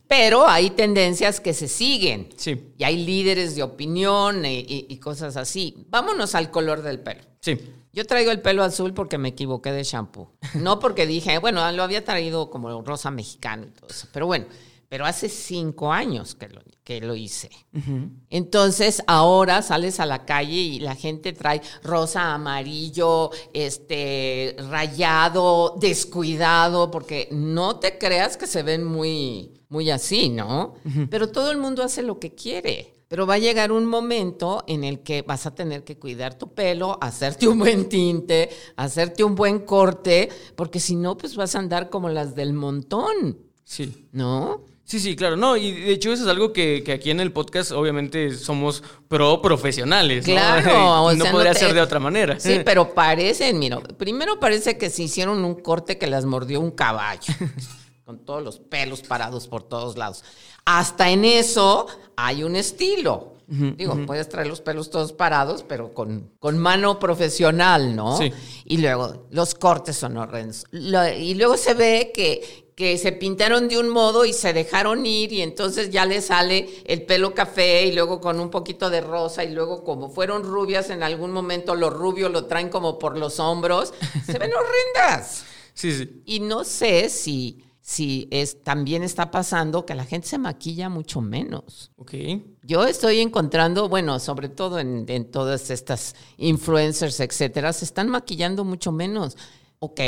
Pero hay tendencias que se siguen. Sí. Y hay líderes de opinión y, y cosas así. Vámonos al color del pelo. Sí. Yo traigo el pelo azul porque me equivoqué de shampoo. No porque dije, bueno, lo había traído como rosa mexicano y todo eso. Pero bueno, pero hace cinco años que lo, que lo hice. Entonces ahora sales a la calle y la gente trae rosa, amarillo, este, rayado, descuidado, porque no te creas que se ven muy, muy así, ¿no? Pero todo el mundo hace lo que quiere. Pero va a llegar un momento en el que vas a tener que cuidar tu pelo, hacerte un buen tinte, hacerte un buen corte, porque si no, pues vas a andar como las del montón. Sí. ¿No? Sí, sí, claro. No, y de hecho eso es algo que, aquí en el podcast obviamente somos pro profesionales. Claro. no podría ser de otra manera. Sí, pero parecen, mira, primero parece que se hicieron un corte que las mordió un caballo. con todos los pelos parados por todos lados. Hasta en eso hay un estilo. Digo, puedes traer los pelos todos parados, pero con, con mano profesional, ¿no? Sí. Y luego los cortes son horrendos. y luego se ve que, que se pintaron de un modo y se dejaron ir y entonces ya le sale el pelo café y luego con un poquito de rosa y luego como fueron rubias en algún momento, los rubios lo traen como por los hombros. Se ven horrendas. Sí, sí. Y no sé si si es, también está pasando que la gente se maquilla mucho menos. Ok. Yo estoy encontrando, bueno, sobre todo en, todas estas influencers, etcétera, se están maquillando mucho menos. Ok,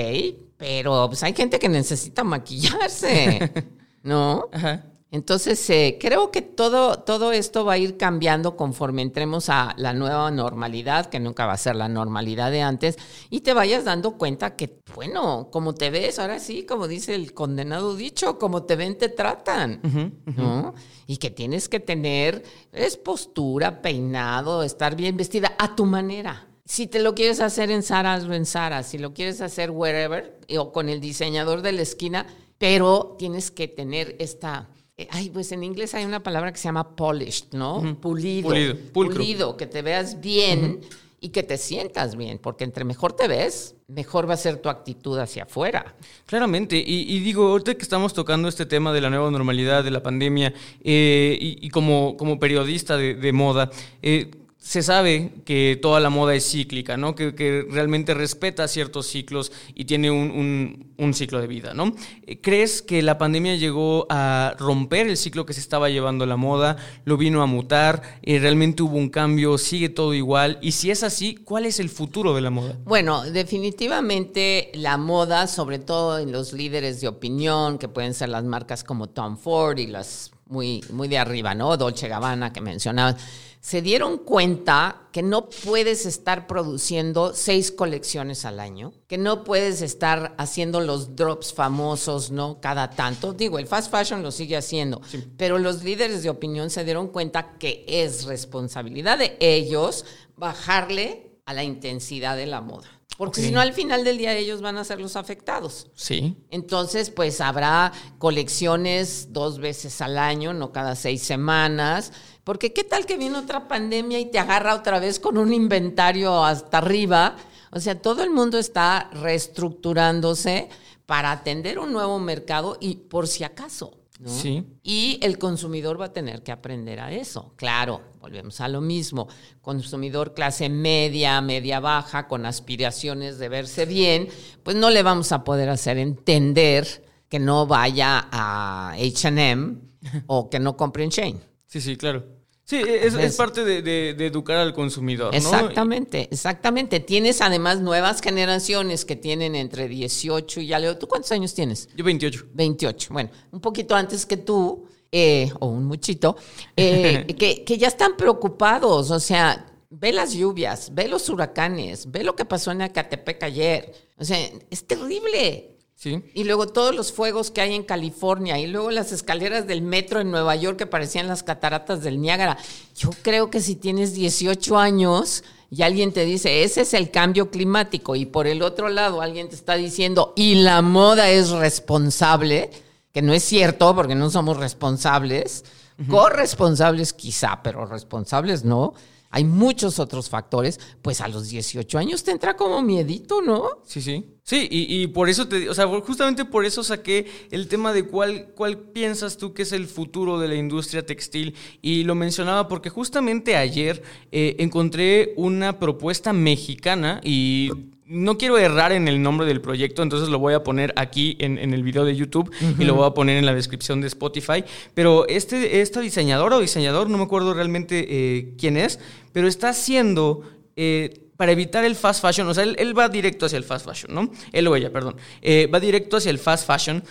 pero pues hay gente que necesita maquillarse, ¿no? Ajá. Entonces, eh, creo que todo, todo esto va a ir cambiando conforme entremos a la nueva normalidad, que nunca va a ser la normalidad de antes, y te vayas dando cuenta que, bueno, como te ves, ahora sí, como dice el condenado dicho, como te ven, te tratan, ¿no? Y que tienes que tener, es postura, peinado, estar bien vestida a tu manera. Si te lo quieres hacer en Zara, hazlo en Zara. Si lo quieres hacer wherever, o con el diseñador de la esquina, pero tienes que tener esta eh, ay, pues en inglés hay una palabra que se llama polished, ¿no? Pulido. Pulido. Pulido, que te veas bien y que te sientas bien, porque entre mejor te ves, mejor va a ser tu actitud hacia afuera. Claramente, y, digo, ahorita que estamos tocando este tema de la nueva normalidad, de la pandemia, eh, y, como, como periodista de, de moda, eh, se sabe que toda la moda es cíclica, ¿no? Que, realmente respeta ciertos ciclos y tiene un, ciclo de vida, ¿no? ¿Crees que la pandemia llegó a romper el ciclo que se estaba llevando la moda? ¿Lo vino a mutar? y ¿Realmente hubo un cambio? ¿Sigue todo igual? Y si es así, ¿cuál es el futuro de la moda? Bueno, definitivamente la moda, sobre todo en los líderes de opinión, que pueden ser las marcas como Tom Ford y las muy, muy de arriba, ¿no? Dolce Gabbana que mencionabas se dieron cuenta que no puedes estar produciendo seis colecciones al año, que no puedes estar haciendo los drops famosos, ¿no? Cada tanto. Digo, el fast fashion lo sigue haciendo, pero los líderes de opinión se dieron cuenta que es responsabilidad de ellos bajarle a la intensidad de la moda. Porque si no, al final del día ellos van a ser los afectados. Sí. Entonces, pues habrá colecciones dos veces al año, no cada seis semanas porque qué tal que viene otra pandemia y te agarra otra vez con un inventario hasta arriba. O sea, todo el mundo está reestructurándose para atender un nuevo mercado y por si acaso. Sí. Y el consumidor va a tener que aprender a eso. Claro, volvemos a lo mismo. Consumidor clase media, media baja, con aspiraciones de verse bien, pues no le vamos a poder hacer entender que no vaya a HM o que no compre en Shane. Sí, sí, claro. Sí, es, parte de, educar al consumidor. Exactamente, exactamente. Tienes además nuevas generaciones que tienen entre 18 y ya leo. ¿Tú cuántos años tienes? Yo 28. 28. Bueno, un poquito antes que tú, eh, o un muchito, eh, que, que ya están preocupados. O sea, ve las lluvias, ve los huracanes, ve lo que pasó en Acatepec ayer. O sea, es terrible. Sí. Y luego todos los fuegos que hay en California y luego las escaleras del metro en Nueva York que parecían las cataratas del Niágara. Yo creo que si tienes 18 años y alguien te dice, ese es el cambio climático y por el otro lado alguien te está diciendo, y la moda es responsable, que no es cierto porque no somos responsables, corresponsables quizá, pero responsables no hay muchos otros factores, pues a los 18 años te entra como miedito, ¿no? Sí, sí. Sí, y, por eso te, o sea, justamente por eso saqué el tema de cuál, cuál piensas tú que es el futuro de la industria textil. Y lo mencionaba porque justamente ayer eh, encontré una propuesta mexicana y no quiero errar en el nombre del proyecto, entonces lo voy a poner aquí en, el video de YouTube y lo voy a poner en la descripción de Spotify. Pero este, esta diseñadora o diseñador, no me acuerdo realmente eh, quién es, pero está haciendo... Eh, para evitar el fast fashion, o sea, él, va directo hacia el fast fashion, ¿no? Él o ella, perdón. Eh, va directo hacia el fast fashion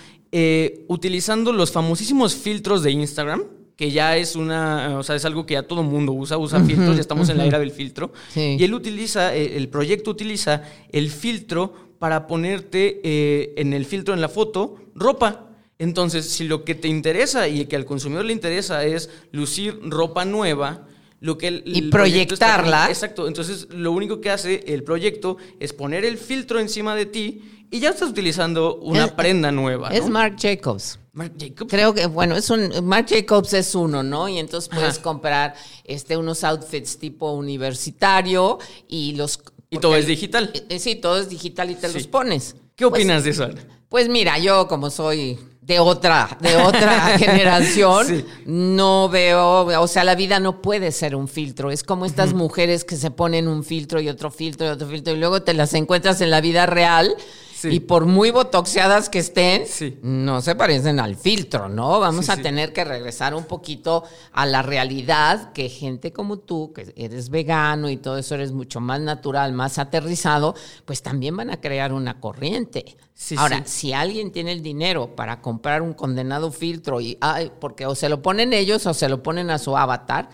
utilizando los famosísimos filtros de Instagram que ya es una, o sea, es algo que ya todo mundo usa, usa filtros, ya estamos en la era del filtro. Y él utiliza, eh, el proyecto utiliza el filtro para ponerte eh, en el filtro en la foto ropa. Entonces, si lo que te interesa y que al consumidor le interesa es lucir ropa nueva, lo que el, y proyectarla. exacto. Entonces, lo único que hace el proyecto es poner el filtro encima de ti y ya estás utilizando una prenda nueva. Es Marc Jacobs. Marc Jacobs. Creo que, bueno, es un. Marc Jacobs es uno, ¿no? Y entonces puedes comprar este, unos outfits tipo universitario y los. Y todo es digital. Eh, sí, todo es digital y te los pones. ¿Qué opinas pues, de eso? Pues mira, yo como soy de otra, de otra generación, no veo, o sea, la vida no puede ser un filtro. Es como estas mujeres que se ponen un filtro y otro filtro y otro filtro y luego te las encuentras en la vida real y por muy botoxeadas que estén, no se parecen al filtro, ¿no? Vamos a tener que regresar un poquito a la realidad que gente como tú, que eres vegano y todo eso eres mucho más natural, más aterrizado, pues también van a crear una corriente. Ahora, si alguien tiene el dinero para comprar un condenado filtro y ay, porque o se lo ponen ellos o se lo ponen a su avatar,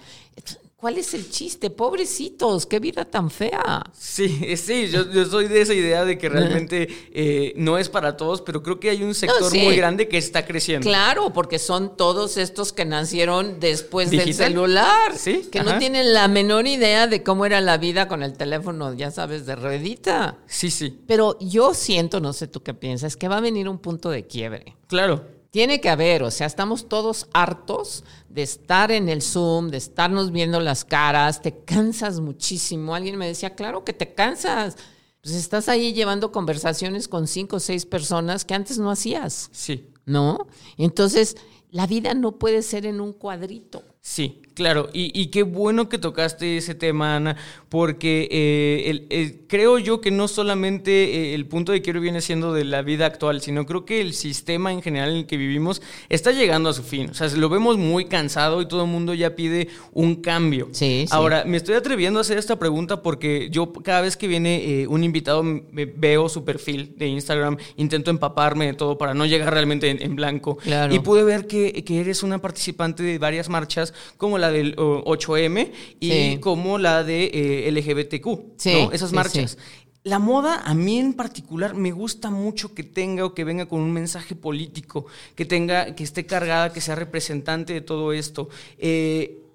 ¿Cuál es el chiste? Pobrecitos, qué vida tan fea. Sí, sí, yo, soy de esa idea de que realmente eh, no es para todos, pero creo que hay un sector muy grande que está creciendo. Claro, porque son todos estos que nacieron después del celular, ¿Sí? que no tienen la menor idea de cómo era la vida con el teléfono, ya sabes, de ruedita. Sí, sí. Pero yo siento, no sé tú qué piensas, que va a venir un punto de quiebre. Claro. Tiene que haber, o sea, estamos todos hartos de estar en el Zoom, de estarnos viendo las caras, te cansas muchísimo. Alguien me decía, claro que te cansas. Pues estás ahí llevando conversaciones con cinco o seis personas que antes no hacías. Sí. ¿No? Entonces, la vida no puede ser en un cuadrito. Sí, claro, y, qué bueno que tocaste ese tema, Ana, porque eh, creo yo que no solamente eh, el punto de quiero viene siendo de la vida actual, sino creo que el sistema en general en el que vivimos está llegando a su fin. O sea, lo vemos muy cansado y todo el mundo ya pide un cambio. Sí, Ahora, me estoy atreviendo a hacer esta pregunta porque yo cada vez que viene eh, un invitado veo su perfil de Instagram, intento empaparme de todo para no llegar realmente en, blanco. Claro. Y pude ver que, que eres una participante de varias marchas como la del 8M y como la de eh, LGBTQ, esas marchas. La moda, a mí en particular, me gusta mucho que tenga o que venga con un mensaje político, que tenga, que esté cargada, que sea representante de todo esto. Eh,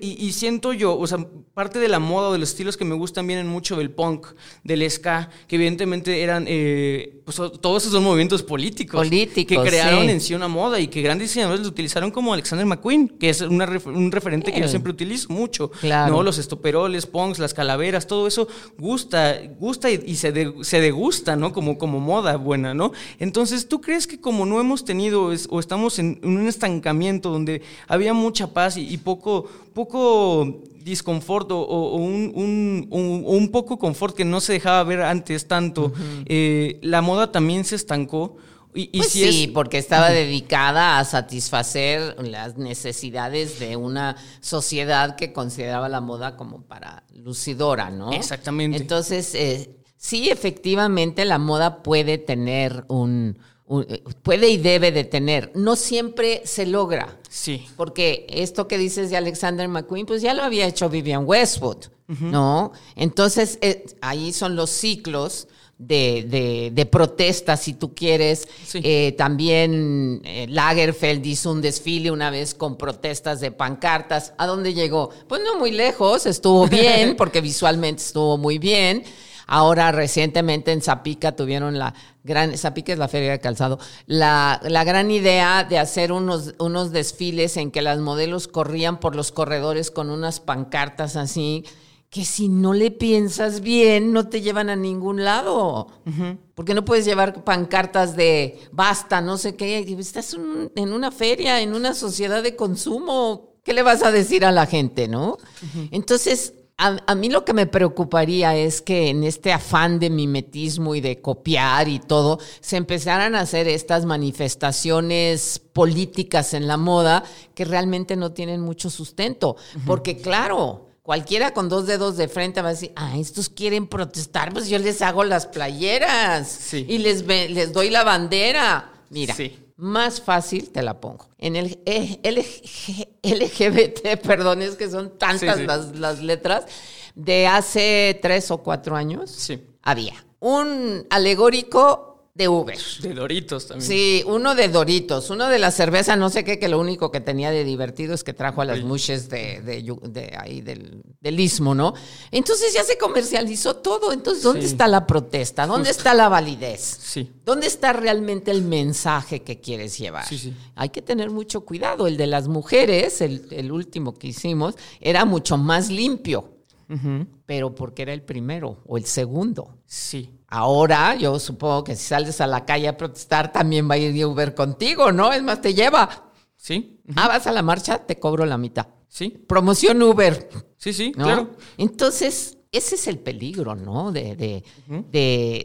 y, siento yo, o sea, parte de la moda o de los estilos que me gustan vienen mucho del punk, del ska, que evidentemente eran, eh, pues todos esos son movimientos políticos. Políticos. Que crearon en sí una moda y que grandes diseñadores lo utilizaron como Alexander McQueen, que es un referente que yo siempre utilizo mucho. Claro. ¿no? Los estoperoles, punks, las calaveras, todo eso gusta, gusta y, se, se degusta, ¿no? Como, como moda buena, ¿no? Entonces, ¿tú crees que como no hemos tenido o estamos en, un estancamiento donde había mucha paz y poco poco disconfort o, un, poco confort que no se dejaba ver antes tanto, eh, la moda también se estancó. Y, pues sí, porque estaba dedicada a satisfacer las necesidades de una sociedad que consideraba la moda como para lucidora, ¿no? Exactamente. Entonces, eh, sí, efectivamente, la moda puede tener un, puede y debe de tener. No siempre se logra. Sí. Porque esto que dices de Alexander McQueen, pues ya lo había hecho Vivian Westwood, ¿no? Entonces, eh, ahí son los ciclos de, de, protesta, si tú quieres. Eh, también eh, Lagerfeld hizo un desfile una vez con protestas de pancartas. ¿A dónde llegó? Pues no muy lejos, estuvo bien, porque visualmente estuvo muy bien. Ahora recientemente en Zapica tuvieron la gran, Zapica es la feria de calzado, la, la, gran idea de hacer unos, unos desfiles en que las modelos corrían por los corredores con unas pancartas así que si no le piensas bien, no te llevan a ningún lado. Porque no puedes llevar pancartas de basta, no sé qué. Estás en una feria, en una sociedad de consumo. ¿Qué le vas a decir a la gente, no? Entonces, a, mí lo que me preocuparía es que en este afán de mimetismo y de copiar y todo, se empezaran a hacer estas manifestaciones políticas en la moda que realmente no tienen mucho sustento. Porque claro, Cualquiera con dos dedos de frente va a decir, ah, estos quieren protestar, pues yo les hago las playeras y les, les doy la bandera. Mira, más fácil te la pongo. En el e, LGBT, perdón, es que son tantas las, las, letras, de hace tres o cuatro años, había un alegórico de Uber. De Doritos también. Sí, uno de Doritos, uno de la cerveza, no sé qué, que lo único que tenía de divertido es que trajo a las mushes de, de, ahí del, del, istmo, ¿no? Entonces ya se comercializó todo. Entonces, ¿dónde está la protesta? ¿Dónde está la validez? Sí. ¿Dónde está realmente el mensaje que quieres llevar? Sí, sí. Hay que tener mucho cuidado. El de las mujeres, el, el último que hicimos, era mucho más limpio. Pero porque era el primero o el segundo. Sí. Ahora, yo supongo que si sales a la calle a protestar, también va a ir Uber contigo, ¿no? Es más, te lleva. Sí. Ah, vas a la marcha, te cobro la mitad. Sí. Promoción Uber. Sí, sí, claro. Entonces, ese es el peligro, ¿no? De, de,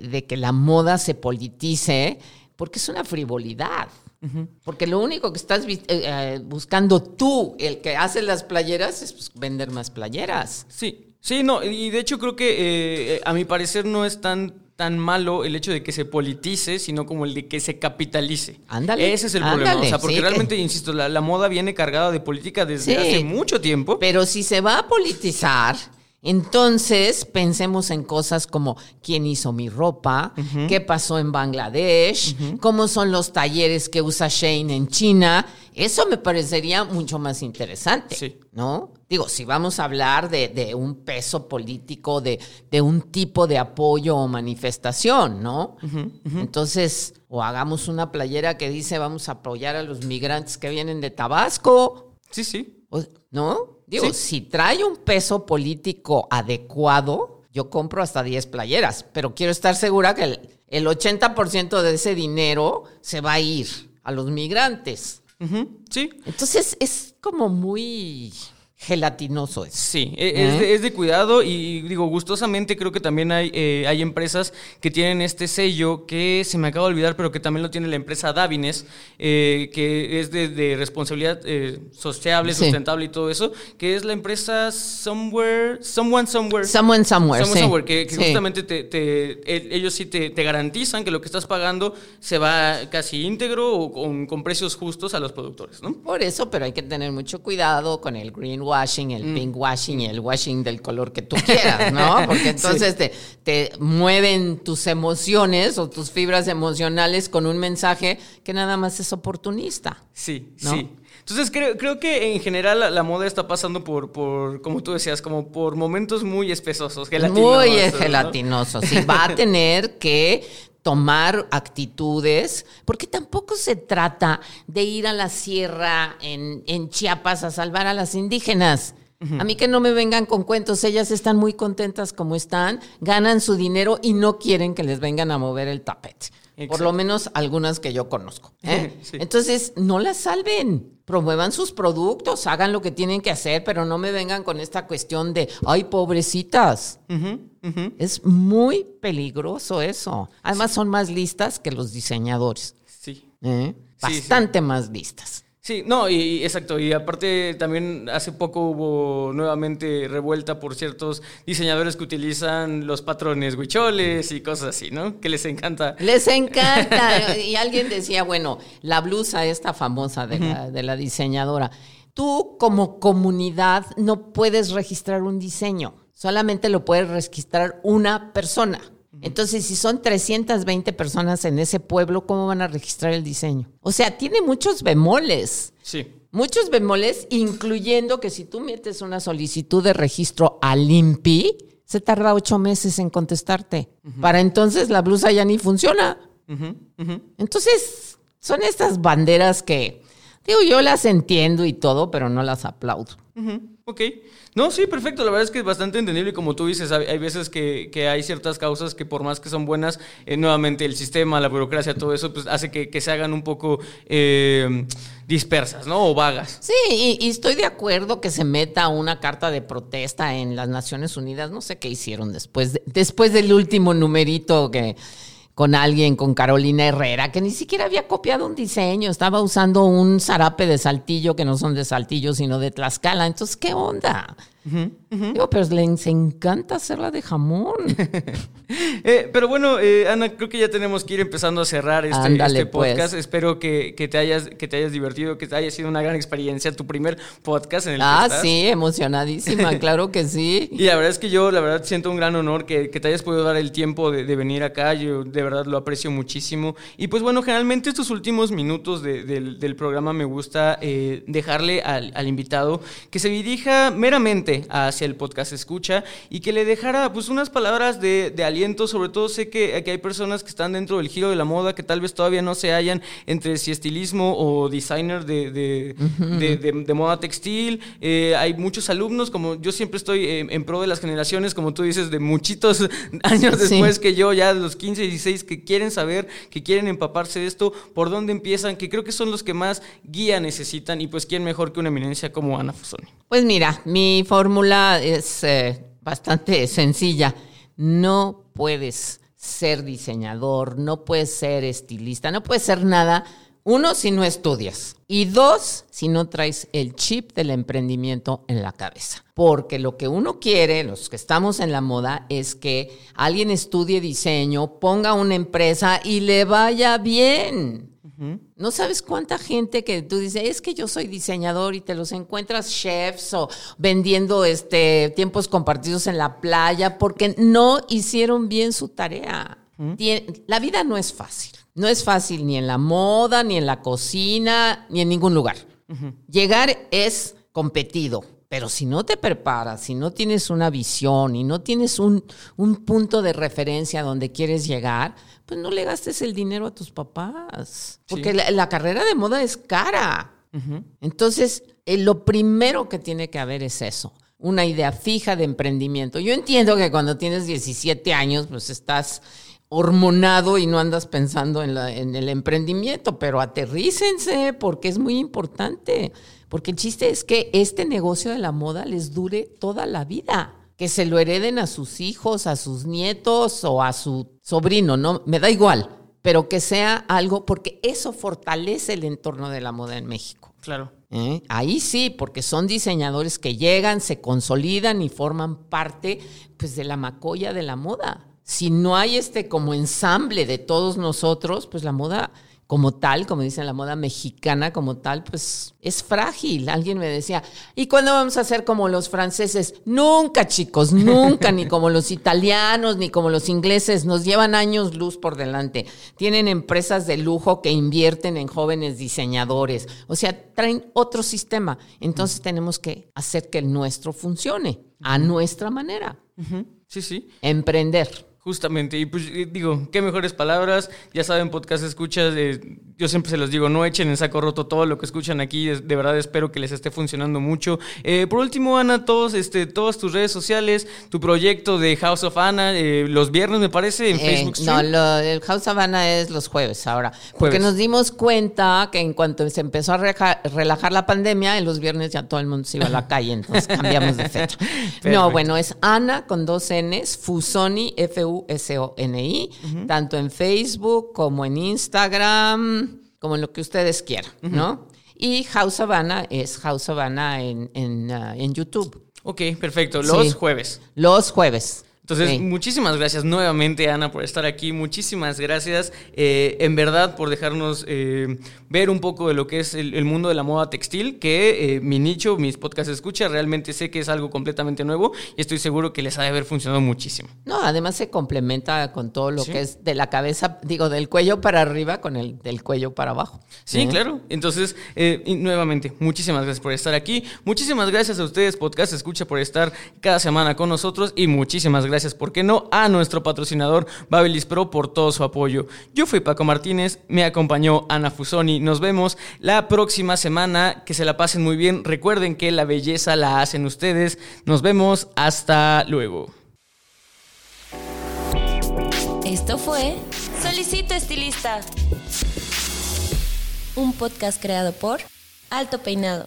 de, que la moda se politice, porque es una frivolidad. Porque lo único que estás eh, eh, buscando tú, el que hace las playeras, es pues, vender más playeras. Sí, sí, no, y de hecho creo que eh, a mi parecer no es tan tan malo el hecho de que se politice, sino como el de que se capitalice. Ándale. Ese es el problema. O sea, porque realmente, insisto, la, moda viene cargada de política desde hace mucho tiempo. Pero si se va a politizar, entonces pensemos en cosas como quién hizo mi ropa, qué pasó en Bangladesh, cómo son los talleres que usa Shane en China. Eso me parecería mucho más interesante, sí. ¿no? Digo, si vamos a hablar de, un peso político, de, un tipo de apoyo o manifestación, ¿no? Entonces, o hagamos una playera que dice vamos a apoyar a los migrantes que vienen de Tabasco. Sí, sí. ¿No? Digo, si trae un peso político adecuado, yo compro hasta 10 playeras, pero quiero estar segura que el, el 80% de ese dinero se va a ir a los migrantes. Sí. Entonces es como muy gelatinoso es. Sí, e, es, de, cuidado y digo, gustosamente creo que también hay, eh, hay empresas que tienen este sello que se me acaba de olvidar, pero que también lo tiene la empresa Davines, eh, que es de, responsabilidad eh, sociable, sustentable y todo eso, que es la empresa Somewhere, Someone Somewhere. Someone Somewhere. Someone Somewhere, que, justamente te, ellos sí te, garantizan que lo que estás pagando se va casi íntegro o con, con precios justos a los productores, ¿no? Por eso, pero hay que tener mucho cuidado con el green washing, el mm. pink washing y el washing del color que tú quieras, ¿no? Porque entonces te, te mueven tus emociones o tus fibras emocionales con un mensaje que nada más es oportunista. Sí, sí. Entonces creo, creo que en general la, moda está pasando por, por, como tú decías, como por momentos muy espesosos, gelatinosos. Muy gelatinosos. Y va a tener que tomar actitudes, porque tampoco se trata de ir a la sierra en, en Chiapas a salvar a las indígenas. A mí que no me vengan con cuentos, ellas están muy contentas como están, ganan su dinero y no quieren que les vengan a mover el tapete. Por lo menos algunas que yo conozco. ¿eh? Entonces, no las salven promuevan sus productos, hagan lo que tienen que hacer, pero no me vengan con esta cuestión de, ay, pobrecitas. Es muy peligroso eso. Además, son más listas que los diseñadores. Sí. ¿Eh? Bastante más listas. Sí, no, y exacto, y aparte también hace poco hubo nuevamente revuelta por ciertos diseñadores que utilizan los patrones huicholes y cosas así, ¿no? Que les encanta. Les encanta. y alguien decía, bueno, la blusa esta famosa de, la, de la diseñadora, tú como comunidad no puedes registrar un diseño, solamente lo puedes registrar una persona. Entonces, si son 320 personas en ese pueblo, ¿cómo van a registrar el diseño? O sea, tiene muchos bemoles. Sí. Muchos bemoles, incluyendo que si tú metes una solicitud de registro al INPI, se tarda ocho meses en contestarte. Para entonces la blusa ya ni funciona. Entonces, son estas banderas que, digo, yo las entiendo y todo, pero no las aplaudo. Ok. No, sí, perfecto. La verdad es que es bastante entendible. Como tú dices, hay, veces que, hay ciertas causas que por más que son buenas, eh, nuevamente el sistema, la burocracia, todo eso, pues hace que, se hagan un poco eh, dispersas, ¿no? O vagas. Sí, y, estoy de acuerdo que se meta una carta de protesta en las Naciones Unidas. No sé qué hicieron después, después del último numerito que con alguien, con Carolina Herrera, que ni siquiera había copiado un diseño, estaba usando un zarape de saltillo, que no son de saltillo, sino de Tlaxcala. Entonces, ¿qué onda? Digo, pero les encanta hacerla de jamón. Eh, pero bueno, eh, Ana, creo que ya tenemos que ir empezando a cerrar este, este pues. podcast. Espero que, te hayas, que te hayas divertido, que te haya sido una gran experiencia, tu primer podcast en el Ah, sí, emocionadísima, claro que sí. Y la verdad es que yo, la verdad, siento un gran honor que, te hayas podido dar el tiempo de, venir acá. Yo de verdad lo aprecio muchísimo. Y pues bueno, generalmente estos últimos minutos del, programa me gusta eh, dejarle al, al invitado que se dirija meramente hacia el podcast escucha y que le dejara pues unas palabras de, aliento, sobre todo sé que, hay personas que están dentro del giro de la moda que tal vez todavía no se hallan entre si estilismo o designer de, de, moda textil, eh, hay muchos alumnos, como yo siempre estoy en, pro de las generaciones, como tú dices, de muchitos años después que yo, ya de los 15, 16, que quieren saber, que quieren empaparse de esto, por dónde empiezan, que creo que son los que más guía necesitan y pues quién mejor que una eminencia como Ana Fusoni. Pues mira, mi fórmula es eh, bastante sencilla. No puedes ser diseñador, no puedes ser estilista, no puedes ser nada. Uno, si no estudias. Y dos, si no traes el chip del emprendimiento en la cabeza. Porque lo que uno quiere, los que estamos en la moda, es que alguien estudie diseño, ponga una empresa y le vaya bien. No sabes cuánta gente que tú dices, es que yo soy diseñador y te los encuentras chefs o vendiendo este tiempos compartidos en la playa porque no hicieron bien su tarea. La vida no es fácil. No es fácil ni en la moda, ni en la cocina, ni en ningún lugar. Llegar es competido. Pero si no te preparas, si no tienes una visión y no tienes un, un punto de referencia donde quieres llegar, pues no le gastes el dinero a tus papás, porque la, carrera de moda es cara. Entonces, eh, lo primero que tiene que haber es eso, una idea fija de emprendimiento. Yo entiendo que cuando tienes 17 años, pues estás hormonado y no andas pensando en, la, en el emprendimiento, pero aterrícense porque es muy importante, porque el chiste es que este negocio de la moda les dure toda la vida que se lo hereden a sus hijos, a sus nietos o a su sobrino, no, me da igual, pero que sea algo, porque eso fortalece el entorno de la moda en México. Claro. ¿Eh? Ahí sí, porque son diseñadores que llegan, se consolidan y forman parte pues, de la macolla de la moda. Si no hay este como ensamble de todos nosotros, pues la moda como tal, como dicen la moda mexicana como tal, pues es frágil. Alguien me decía, ¿y cuándo vamos a ser como los franceses? Nunca, chicos, nunca, ni como los italianos, ni como los ingleses. Nos llevan años luz por delante. Tienen empresas de lujo que invierten en jóvenes diseñadores. O sea, traen otro sistema. Entonces tenemos que hacer que el nuestro funcione a nuestra manera. Sí, sí. Emprender. Justamente, y pues eh, digo, qué mejores palabras, ya saben, podcast escuchas, eh, yo siempre se los digo, no echen en saco roto todo lo que escuchan aquí, de, verdad espero que les esté funcionando mucho. Eh, por último, Ana, todos, este, todas tus redes sociales, tu proyecto de House of Ana, los viernes me parece, en Facebook. No, el House of Ana es los jueves ahora, porque nos dimos cuenta que en cuanto se empezó a relajar la pandemia, en los viernes ya todo el mundo se iba a la calle, entonces cambiamos de fecha. no, bueno, es Ana con dos Ns, Fusoni, F S-O-N-I, tanto en Facebook como en Instagram, como en lo que ustedes quieran, ¿no? Y House Havana es House Havana en, en, uh, en YouTube. Ok, perfecto. Los jueves. Los jueves. Entonces, muchísimas gracias nuevamente, Ana, por estar aquí. Muchísimas gracias, eh, en verdad, por dejarnos eh, ver un poco de lo que es el, mundo de la moda textil, que mi nicho, mis podcasts escucha, realmente sé que es algo completamente nuevo y estoy seguro que les ha de haber funcionado muchísimo. No, además se complementa con todo lo que es de la cabeza, digo, del cuello para arriba con el del cuello para abajo. Sí, claro. Entonces, nuevamente, muchísimas gracias por estar aquí. Muchísimas gracias a ustedes, Podcast Escucha, por estar cada semana con nosotros y muchísimas gracias, ¿por qué no?, a nuestro patrocinador Babelis Pro por todo su apoyo. Yo fui Paco Martínez, me acompañó Ana Fusoni. Nos vemos la próxima semana. Que se la pasen muy bien. Recuerden que la belleza la hacen ustedes. Nos vemos. Hasta luego. Esto fue Solicito Estilista, un podcast creado por Alto Peinado.